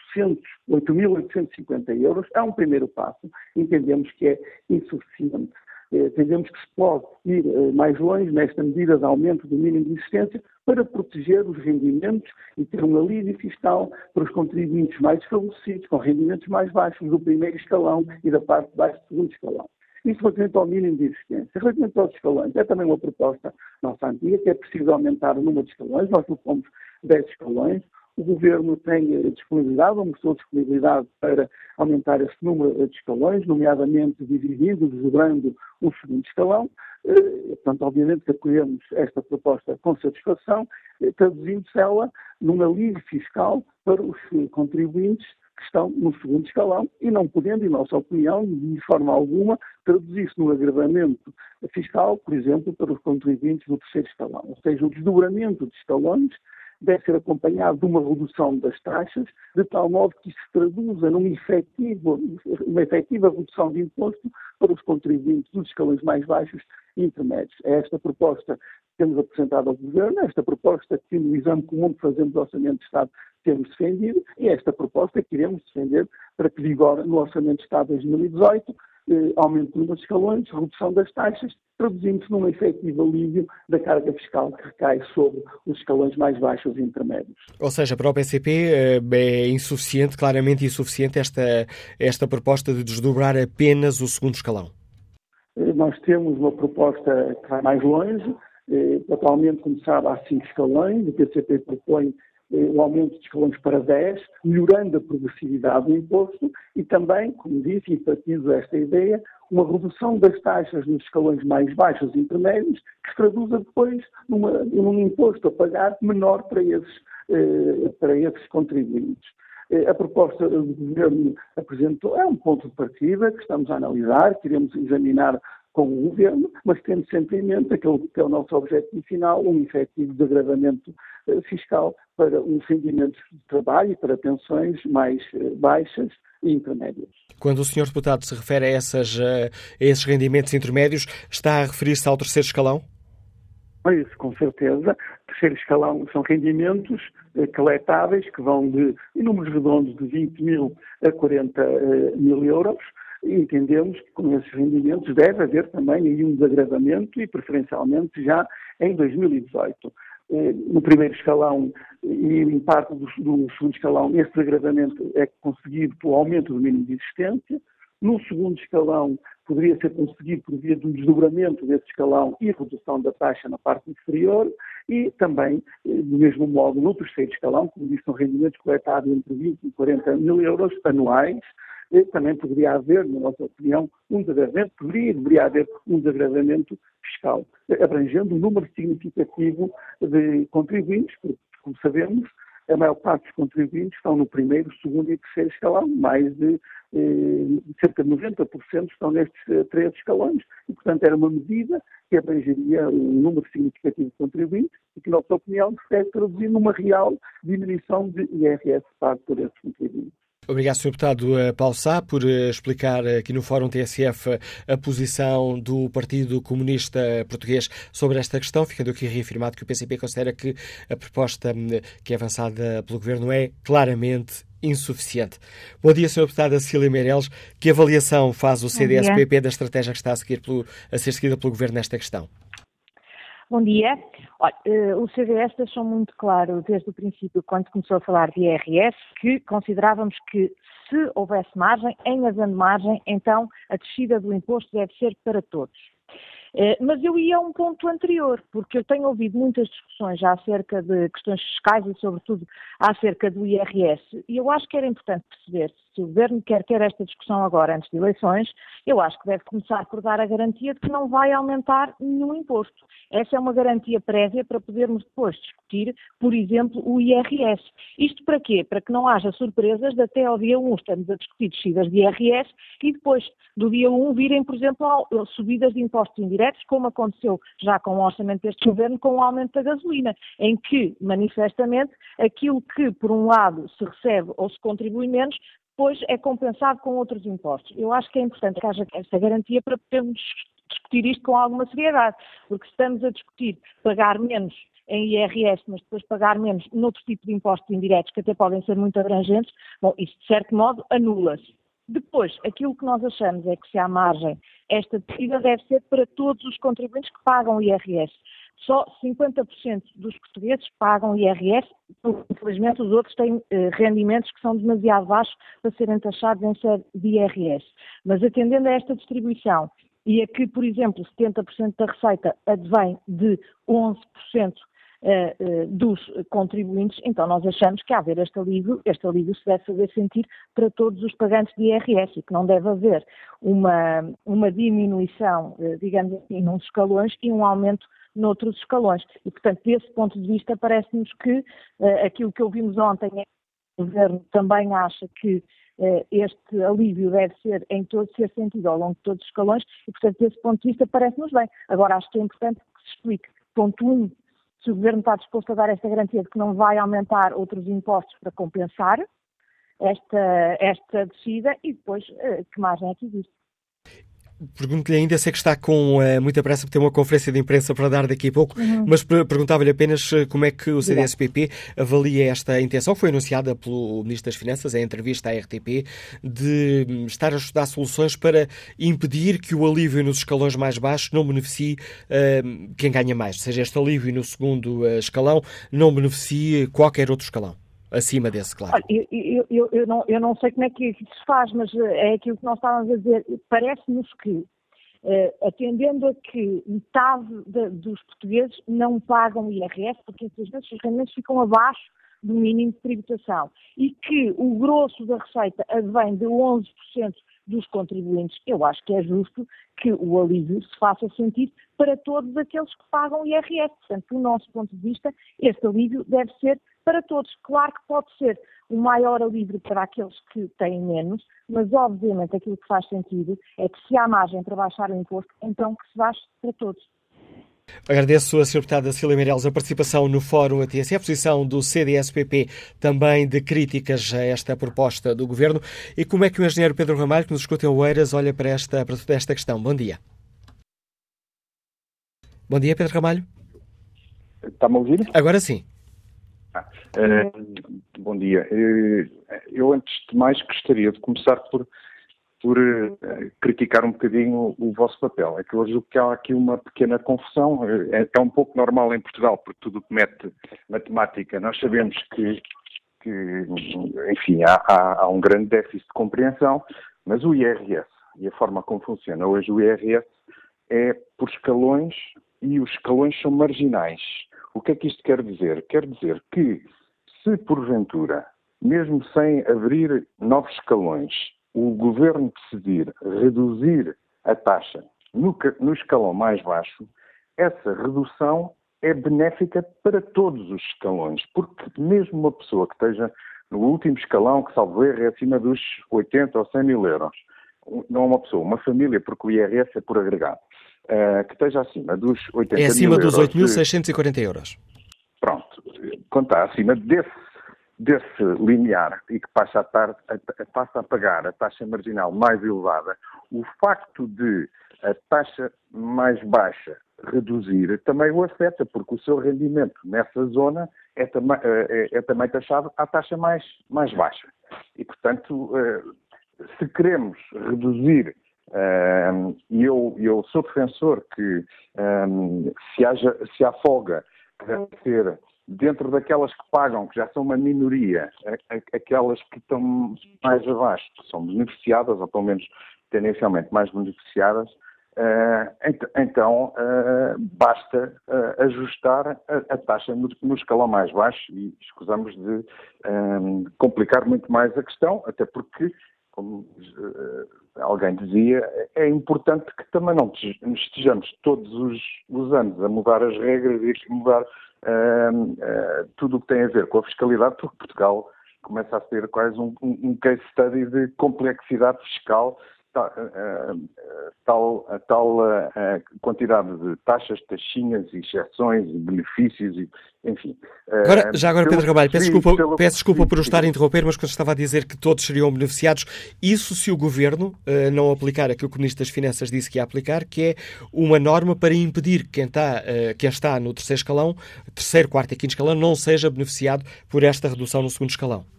8.850 euros. É um primeiro passo. Entendemos que é insuficiente. Eh, entendemos que se pode ir eh, mais longe nesta medida de aumento do mínimo de existência para proteger os rendimentos e ter um alívio fiscal para os contribuintes mais desfavorecidos, com rendimentos mais baixos do primeiro escalão e da parte de baixo do segundo escalão. Isso relativamente ao mínimo de existência. Relativamente aos escalões, é também uma proposta nossa antiga, que é preciso aumentar o número de escalões. Nós propomos 10 escalões. O Governo tem disponibilidade, ou mostrou disponibilidade para aumentar esse número de escalões, nomeadamente dividindo, desdobrando o segundo escalão. Eh, portanto, obviamente que acolhemos esta proposta com satisfação, eh, traduzindo-se ela num alívio fiscal para os contribuintes que estão no segundo escalão e não podendo, em nossa opinião, de forma alguma, traduzir-se no agravamento fiscal, por exemplo, para os contribuintes do terceiro escalão. Ou seja, o desdobramento de escalões deve ser acompanhado de uma redução das taxas, de tal modo que isso se traduza numa efetiva, uma efetiva redução de imposto para os contribuintes dos escalões mais baixos e intermédios. É esta proposta que temos apresentado ao Governo, é esta proposta que no exame comum que fazemos do Orçamento de Estado temos defendido e é esta proposta que iremos defender para que vigore no Orçamento de Estado de 2018 eh, aumento de número de escalões, redução das taxas, traduzindo-se num efetivo alívio da carga fiscal que recai sobre os escalões mais baixos e intermédios. Ou seja, para o PCP eh, é insuficiente, claramente insuficiente, esta, esta proposta de desdobrar apenas o segundo escalão? Eh, nós temos uma proposta que vai mais longe, atualmente, como sabe, há cinco escalões, o PCP propõe o aumento de escalões para 10, melhorando a progressividade do imposto e também, como disse, enfatizo esta ideia, uma redução das taxas nos escalões mais baixos e intermédios, que se traduza depois numa, num imposto a pagar menor para esses, eh, para esses contribuintes. Eh, a proposta do Governo apresentou é um ponto de partida que estamos a analisar, queremos examinar com o governo, mas tendo sempre em mente aquele que é o nosso objetivo final, um efetivo degradamento eh, fiscal para os rendimentos de trabalho e para pensões mais eh, baixas e intermédias. Quando o Sr. Deputado se refere a, essas, eh, a esses rendimentos intermédios, está a referir-se ao terceiro escalão? Isso, com certeza. Terceiro escalão são rendimentos coletáveis que vão de, em números redondos, de 20 mil a 40 mil euros entendemos que com esses rendimentos deve haver também aí um desagravamento e preferencialmente já em 2018. Eh, no primeiro escalão e em parte do, do segundo escalão, esse desagravamento é conseguido pelo aumento do mínimo de existência. No segundo escalão, poderia ser conseguido por via do desdobramento desse escalão e redução da taxa na parte inferior, e também, eh, do mesmo modo, no terceiro escalão, como disse, são rendimentos coletados entre 20 e 40 mil euros anuais, também poderia haver, na nossa opinião, um desagravamento, poderia deveria haver um desagravamento fiscal, abrangendo um número significativo de contribuintes, porque, como sabemos, a maior parte dos contribuintes estão no primeiro, segundo e terceiro escalão, mais de eh, cerca de 90% estão nestes eh, três escalões, e, portanto, era uma medida que abrangeria um número significativo de contribuintes e que, na nossa opinião, deve traduzir numa real diminuição de IRS pago por esses contribuintes. Obrigado, Sr. Deputado eh, Paulo Sá, por eh, explicar aqui no Fórum TSF a posição do Partido Comunista Português sobre esta questão, ficando aqui reafirmado que o PCP considera que a proposta hum, que é avançada pelo Governo é claramente insuficiente. Bom dia, Sr. Deputada Cília Meireles. Que avaliação faz o CDS-PP da estratégia que está a, seguir pelo, a ser seguida pelo Governo nesta questão? Bom dia. Olha, eh, o CDS deixou muito claro desde o princípio, quando começou a falar de IRS, que considerávamos que se houvesse margem, em havendo margem, então a descida do imposto deve ser para todos. Eh, mas eu ia a um ponto anterior, porque eu tenho ouvido muitas discussões já acerca de questões fiscais e, sobretudo, acerca do IRS, e eu acho que era importante perceber se o Governo quer ter esta discussão agora, antes de eleições, eu acho que deve começar por dar a garantia de que não vai aumentar nenhum imposto. Essa é uma garantia prévia para podermos depois discutir, por exemplo, o IRS. Isto para quê? Para que não haja surpresas de até ao dia 1 estamos a discutir descidas de IRS e depois do dia 1 virem, por exemplo, subidas de impostos indiretos, como aconteceu já com o orçamento deste Governo, com o aumento da gasolina, em que, manifestamente, aquilo que, por um lado, se recebe ou se contribui menos, depois é compensado com outros impostos. Eu acho que é importante que haja esta garantia para podermos discutir isto com alguma seriedade, porque estamos a discutir pagar menos em IRS, mas depois pagar menos noutro tipo de impostos indiretos, que até podem ser muito abrangentes, bom, isso de certo modo anula-se. Depois, aquilo que nós achamos é que se há margem, esta descida deve ser para todos os contribuintes que pagam IRS. Só 50% dos portugueses pagam IRS, infelizmente os outros têm eh, rendimentos que são demasiado baixos para serem taxados em sede de IRS. Mas atendendo a esta distribuição e a que, por exemplo, 70% da receita advém de 11% eh, eh, dos contribuintes, então nós achamos que, haver este alívio, este alívio se deve fazer sentir para todos os pagantes de IRS e que não deve haver uma, uma diminuição, digamos assim, nos escalões e um aumento noutros escalões. E, portanto, desse ponto de vista, parece-nos que aquilo que ouvimos ontem é que o Governo também acha que este alívio deve ser, em todo, ser sentido ao longo de todos os escalões e, portanto, desse ponto de vista, parece-nos bem. Agora, acho que é importante que se explique, ponto 1, um, se o Governo está disposto a dar esta garantia de que não vai aumentar outros impostos para compensar esta, esta descida e depois eh, que margem é que existe. Pergunto-lhe ainda, sei que está com uh, muita pressa para ter uma conferência de imprensa para dar daqui a pouco, uhum. mas perguntava-lhe apenas uh, como é que o CDSPP avalia esta intenção, foi anunciada pelo Ministro das Finanças em entrevista à RTP, de um, estar a estudar soluções para impedir que o alívio nos escalões mais baixos não beneficie uh, quem ganha mais, seja este alívio no segundo escalão, não beneficie qualquer outro escalão acima desse, claro. Olha, eu, eu, eu, não, eu não sei como é que isso se faz, mas eh, é aquilo que nós estávamos a dizer. Parece-nos que, eh, atendendo a que metade de, dos portugueses não pagam IRS, porque infelizmente os rendimentos ficam abaixo do mínimo de tributação, e que o grosso da receita advém de 11% dos contribuintes, eu acho que é justo que o alívio se faça sentir para todos aqueles que pagam IRS. Portanto, do nosso ponto de vista, este alívio deve ser para todos. Claro que pode ser um maior alívio para aqueles que têm menos, mas obviamente aquilo que faz sentido é que se há margem para baixar o imposto, então que se baixe para todos. Agradeço a Sra. Deputada Cília Meireles a participação no Fórum ATS, a posição do CDSPP também de críticas a esta proposta do Governo. E como é que o engenheiro Pedro Ramalho, que nos escuta em Oeiras, olha para esta, para esta questão? Bom dia. Bom dia, Pedro Ramalho. Está-me a ouvir? Agora sim. Uh, bom dia. Uh, eu, antes de mais, gostaria de começar por por uh, criticar um bocadinho o, vosso papel. É que hoje que há aqui uma pequena confusão, é, é, um pouco normal em Portugal, porque tudo que mete matemática, nós sabemos que, que enfim, há, há, há, um grande déficit de compreensão, mas o IRS e a forma como funciona hoje o IRS é por escalões e os escalões são marginais. O que é que isto quer dizer? Quer dizer que se porventura, mesmo sem abrir novos escalões, o governo decidir reduzir a taxa no, no escalão mais baixo, essa redução é benéfica para todos os escalões, porque mesmo uma pessoa que esteja no último escalão, que salvo erro é acima dos 80 ou 100 mil euros, não é uma pessoa, uma família, porque o IRS é por agregado, uh, que esteja acima dos 80 mil euros. É acima dos 8.640 euros. Quando está acima desse desse limiar e que passa a, tar, a, passa a pagar a taxa marginal mais elevada, o facto de a taxa mais baixa reduzir também o afeta, porque o seu rendimento nessa zona é, tam é, é também taxado à taxa mais, mais baixa. E, portanto, eh, se queremos reduzir, e eu, eu sou defensor que se, haja, se há folga ser dentro daquelas que pagam, que já são uma minoria, aquelas que estão mais abaixo, que são beneficiadas, ou pelo menos tendencialmente mais beneficiadas, Uh, então uh, basta uh, ajustar a, taxa no, escalão mais baixo e escusamos de complicar muito mais a questão, até porque, como alguém dizia, é importante que também não estejamos todos os, os anos a mudar as regras e a mudar tudo o que tem a ver com a fiscalidade, porque Portugal começa a ser quase um, um case study de complexidade fiscal tal, tal, a tal quantidade de taxas, taxinhas, exceções, benefícios, e, enfim. Agora, já agora, Pedro Ramalho, peço desculpa, pelo... peço desculpa por estar a interromper, mas quando estava a dizer que todos seriam beneficiados, isso se o Governo não aplicar aquilo que o Ministro das Finanças disse que ia aplicar, que é uma norma para impedir que quem está, uh, quem está no terceiro escalão, terceiro, quarto e quinto escalão, não seja beneficiado por esta redução no segundo escalão.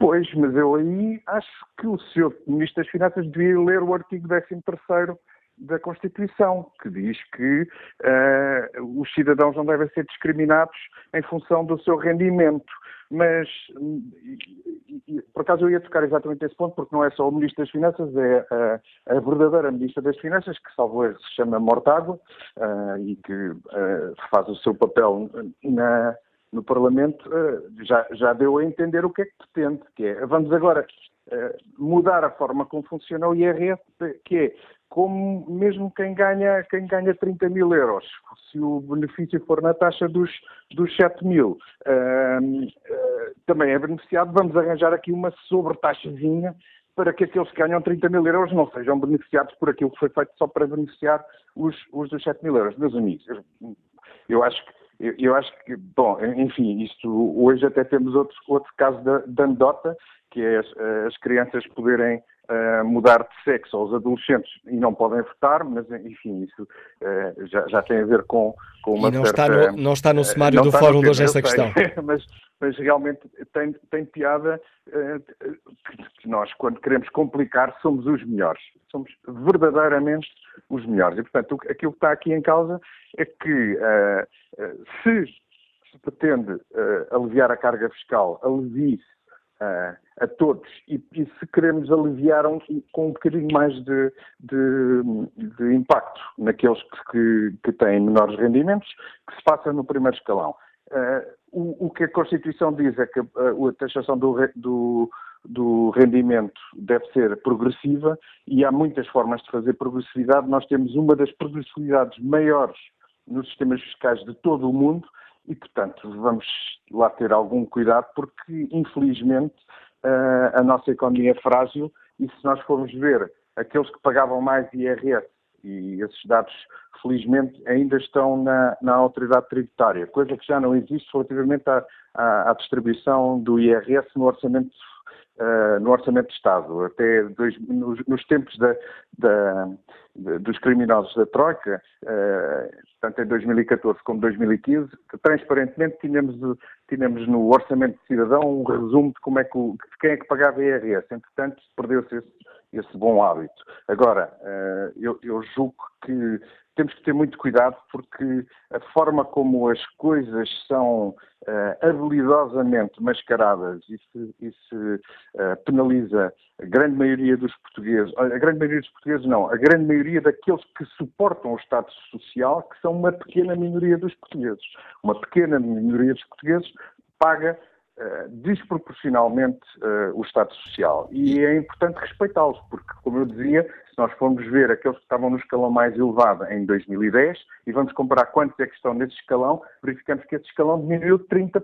Pois, mas eu aí acho que o Sr. Ministro das Finanças devia ler o artigo 13 da Constituição, que diz que uh, os cidadãos não devem ser discriminados em função do seu rendimento. Mas, por acaso, eu ia tocar exatamente esse ponto, porque não é só o Ministro das Finanças, é a, a verdadeira Ministra das Finanças, que, salvo erro, se chama Mortágua uh, e que uh, faz o seu papel na, no Parlamento, uh, já, já deu a entender o que é que pretende, que é, vamos agora mudar a forma como funciona o IRS, que é como mesmo quem ganha, quem ganha 30 mil euros, se o benefício for na taxa dos, dos 7 mil, uh, também é beneficiado, vamos arranjar aqui uma sobretaxazinha para que aqueles que ganham 30 mil euros não sejam beneficiados por aquilo que foi feito só para beneficiar os, os dos 7 mil euros. Meus amigos, eu acho que eu, acho que, bom, enfim, isto hoje até temos outro, outro caso de, de anedota, que é as, as crianças poderem uh, mudar de sexo aos adolescentes e não podem votar, mas enfim, isso uh, já, já, tem a ver com, com uma e não certa... Está no, não está no sumário do fórum de hoje essa questão. mas, mas realmente tem, tem piada uh, que nós, quando queremos complicar, somos os melhores. Somos verdadeiramente os melhores. E, portanto, aquilo que está aqui em causa é que se se pretende aliviar a carga fiscal, alivie-se uh, a todos. E, e, se queremos aliviar um, com um bocadinho mais de, de, de impacto naqueles que, que, que, têm menores rendimentos, que se faça no primeiro escalão. Uh, o, o, que a Constituição diz é que a, a taxação do, do, do rendimento deve ser progressiva e há muitas formas de fazer progressividade. Nós temos uma das progressividades maiores nos sistemas fiscais de todo o mundo e, portanto, vamos lá ter algum cuidado, porque, infelizmente, eh, a nossa economia é frágil e se nós formos ver aqueles que pagavam mais IRS, e esses dados, felizmente, ainda estão na, na autoridade tributária, coisa que já não existe relativamente à, à, à distribuição do IRS no orçamento Uh, no Orçamento de Estado. Até dois, nos, nos, tempos da, da, dos criminosos da Troika, uh, tanto em 2014 como 2015, que transparentemente tínhamos, tínhamos no Orçamento de Cidadão um resumo de como é que o, de quem é que pagava IRS. Entretanto, perdeu-se esse, esse, bom hábito. Agora, uh, eu, julgo que temos que ter muito cuidado porque a forma como as coisas são uh, habilidosamente mascaradas e se, e se uh, penaliza a grande maioria dos portugueses, a grande maioria dos portugueses não, a grande maioria daqueles que suportam o Estado Social, que são uma pequena minoria dos portugueses. Uma pequena minoria dos portugueses paga desproporcionalmente uh, o Estado Social. E é importante respeitá-los, porque, como eu dizia, se nós formos ver aqueles que estavam no escalão mais elevado em 2010 e vamos comparar quantos é que estão nesse escalão, verificamos que esse escalão diminuiu de 30%.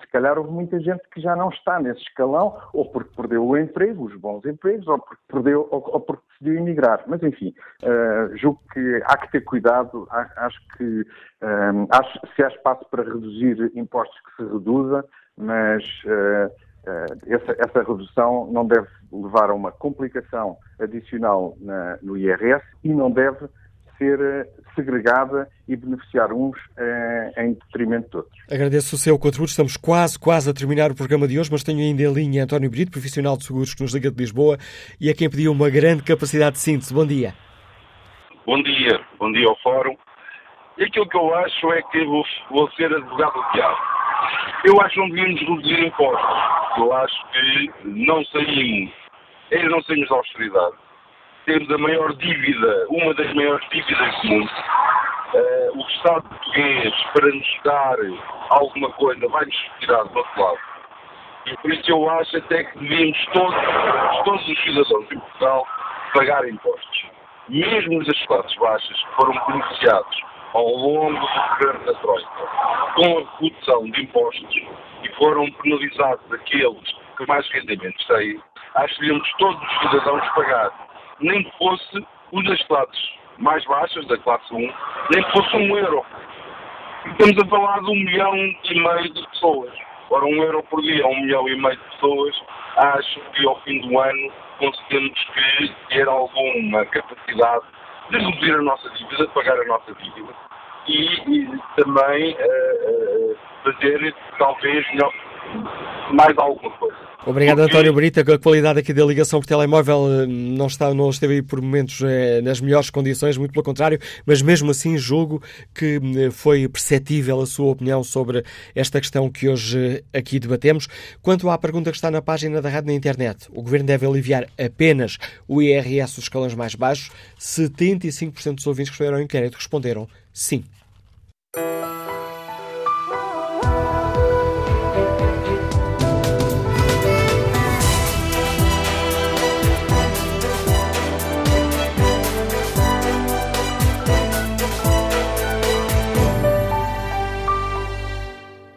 Se calhar houve muita gente que já não está nesse escalão, ou porque perdeu o emprego, os bons empregos, ou porque perdeu, ou, ou porque decidiu emigrar. Mas enfim, uh, julgo que há que ter cuidado. Acho que um, acho, se há espaço para reduzir impostos que se reduza, mas uh, uh, essa, essa, redução não deve levar a uma complicação adicional na, no IRS e não deve ser uh, segregada e beneficiar uns em detrimento de outros. Agradeço o seu contributo. Estamos quase, quase a terminar o programa de hoje, mas tenho ainda em linha António Brito, profissional de seguros que nos liga de Lisboa e é quem pediu uma grande capacidade de síntese. Bom dia. Bom dia. Bom dia ao Fórum. E aquilo que eu acho é que vou, vou ser advogado do diabo eu acho que não devíamos reduzir impostos. Eu acho que não saímos, ainda não saímos da austeridade. Temos a maior dívida, uma das maiores dívidas do mundo. Uh, o Estado português, para nos dar alguma coisa, vai-nos tirar do outro lado. E por isso eu acho até que devíamos todos, todos os cidadãos em Portugal pagar impostos. Mesmo das classes baixas que foram beneficiados ao longo do governo da Troika, com a redução de impostos e foram penalizados aqueles que mais rendimentos têm, acho que todos os cidadãos pagar. nem que fosse os das classes mais baixas, da classe 1, nem que fosse um euro. Estamos a falar de um milhão e meio de pessoas. Ora, um euro por dia, um milhão e meio de pessoas, acho que ao fim do ano conseguimos que ter alguma capacidade de reduzir a nossa dívida, de pagar a nossa dívida e, e também uh, uh, fazer talvez melhor, mais alguma coisa. Obrigado, Porque... António Brita. A qualidade aqui da ligação por telemóvel eh, não, está, não esteve aí por momentos eh, nas melhores condições, muito pelo contrário, mas mesmo assim julgo que eh, foi perceptível a sua opinião sobre esta questão que hoje aqui debatemos. Quanto à pergunta que está na página da rádio na internet, o Governo deve aliviar apenas o IRS dos escalões mais baixos? 75% dos ouvintes que responderam ao inquérito responderam sim.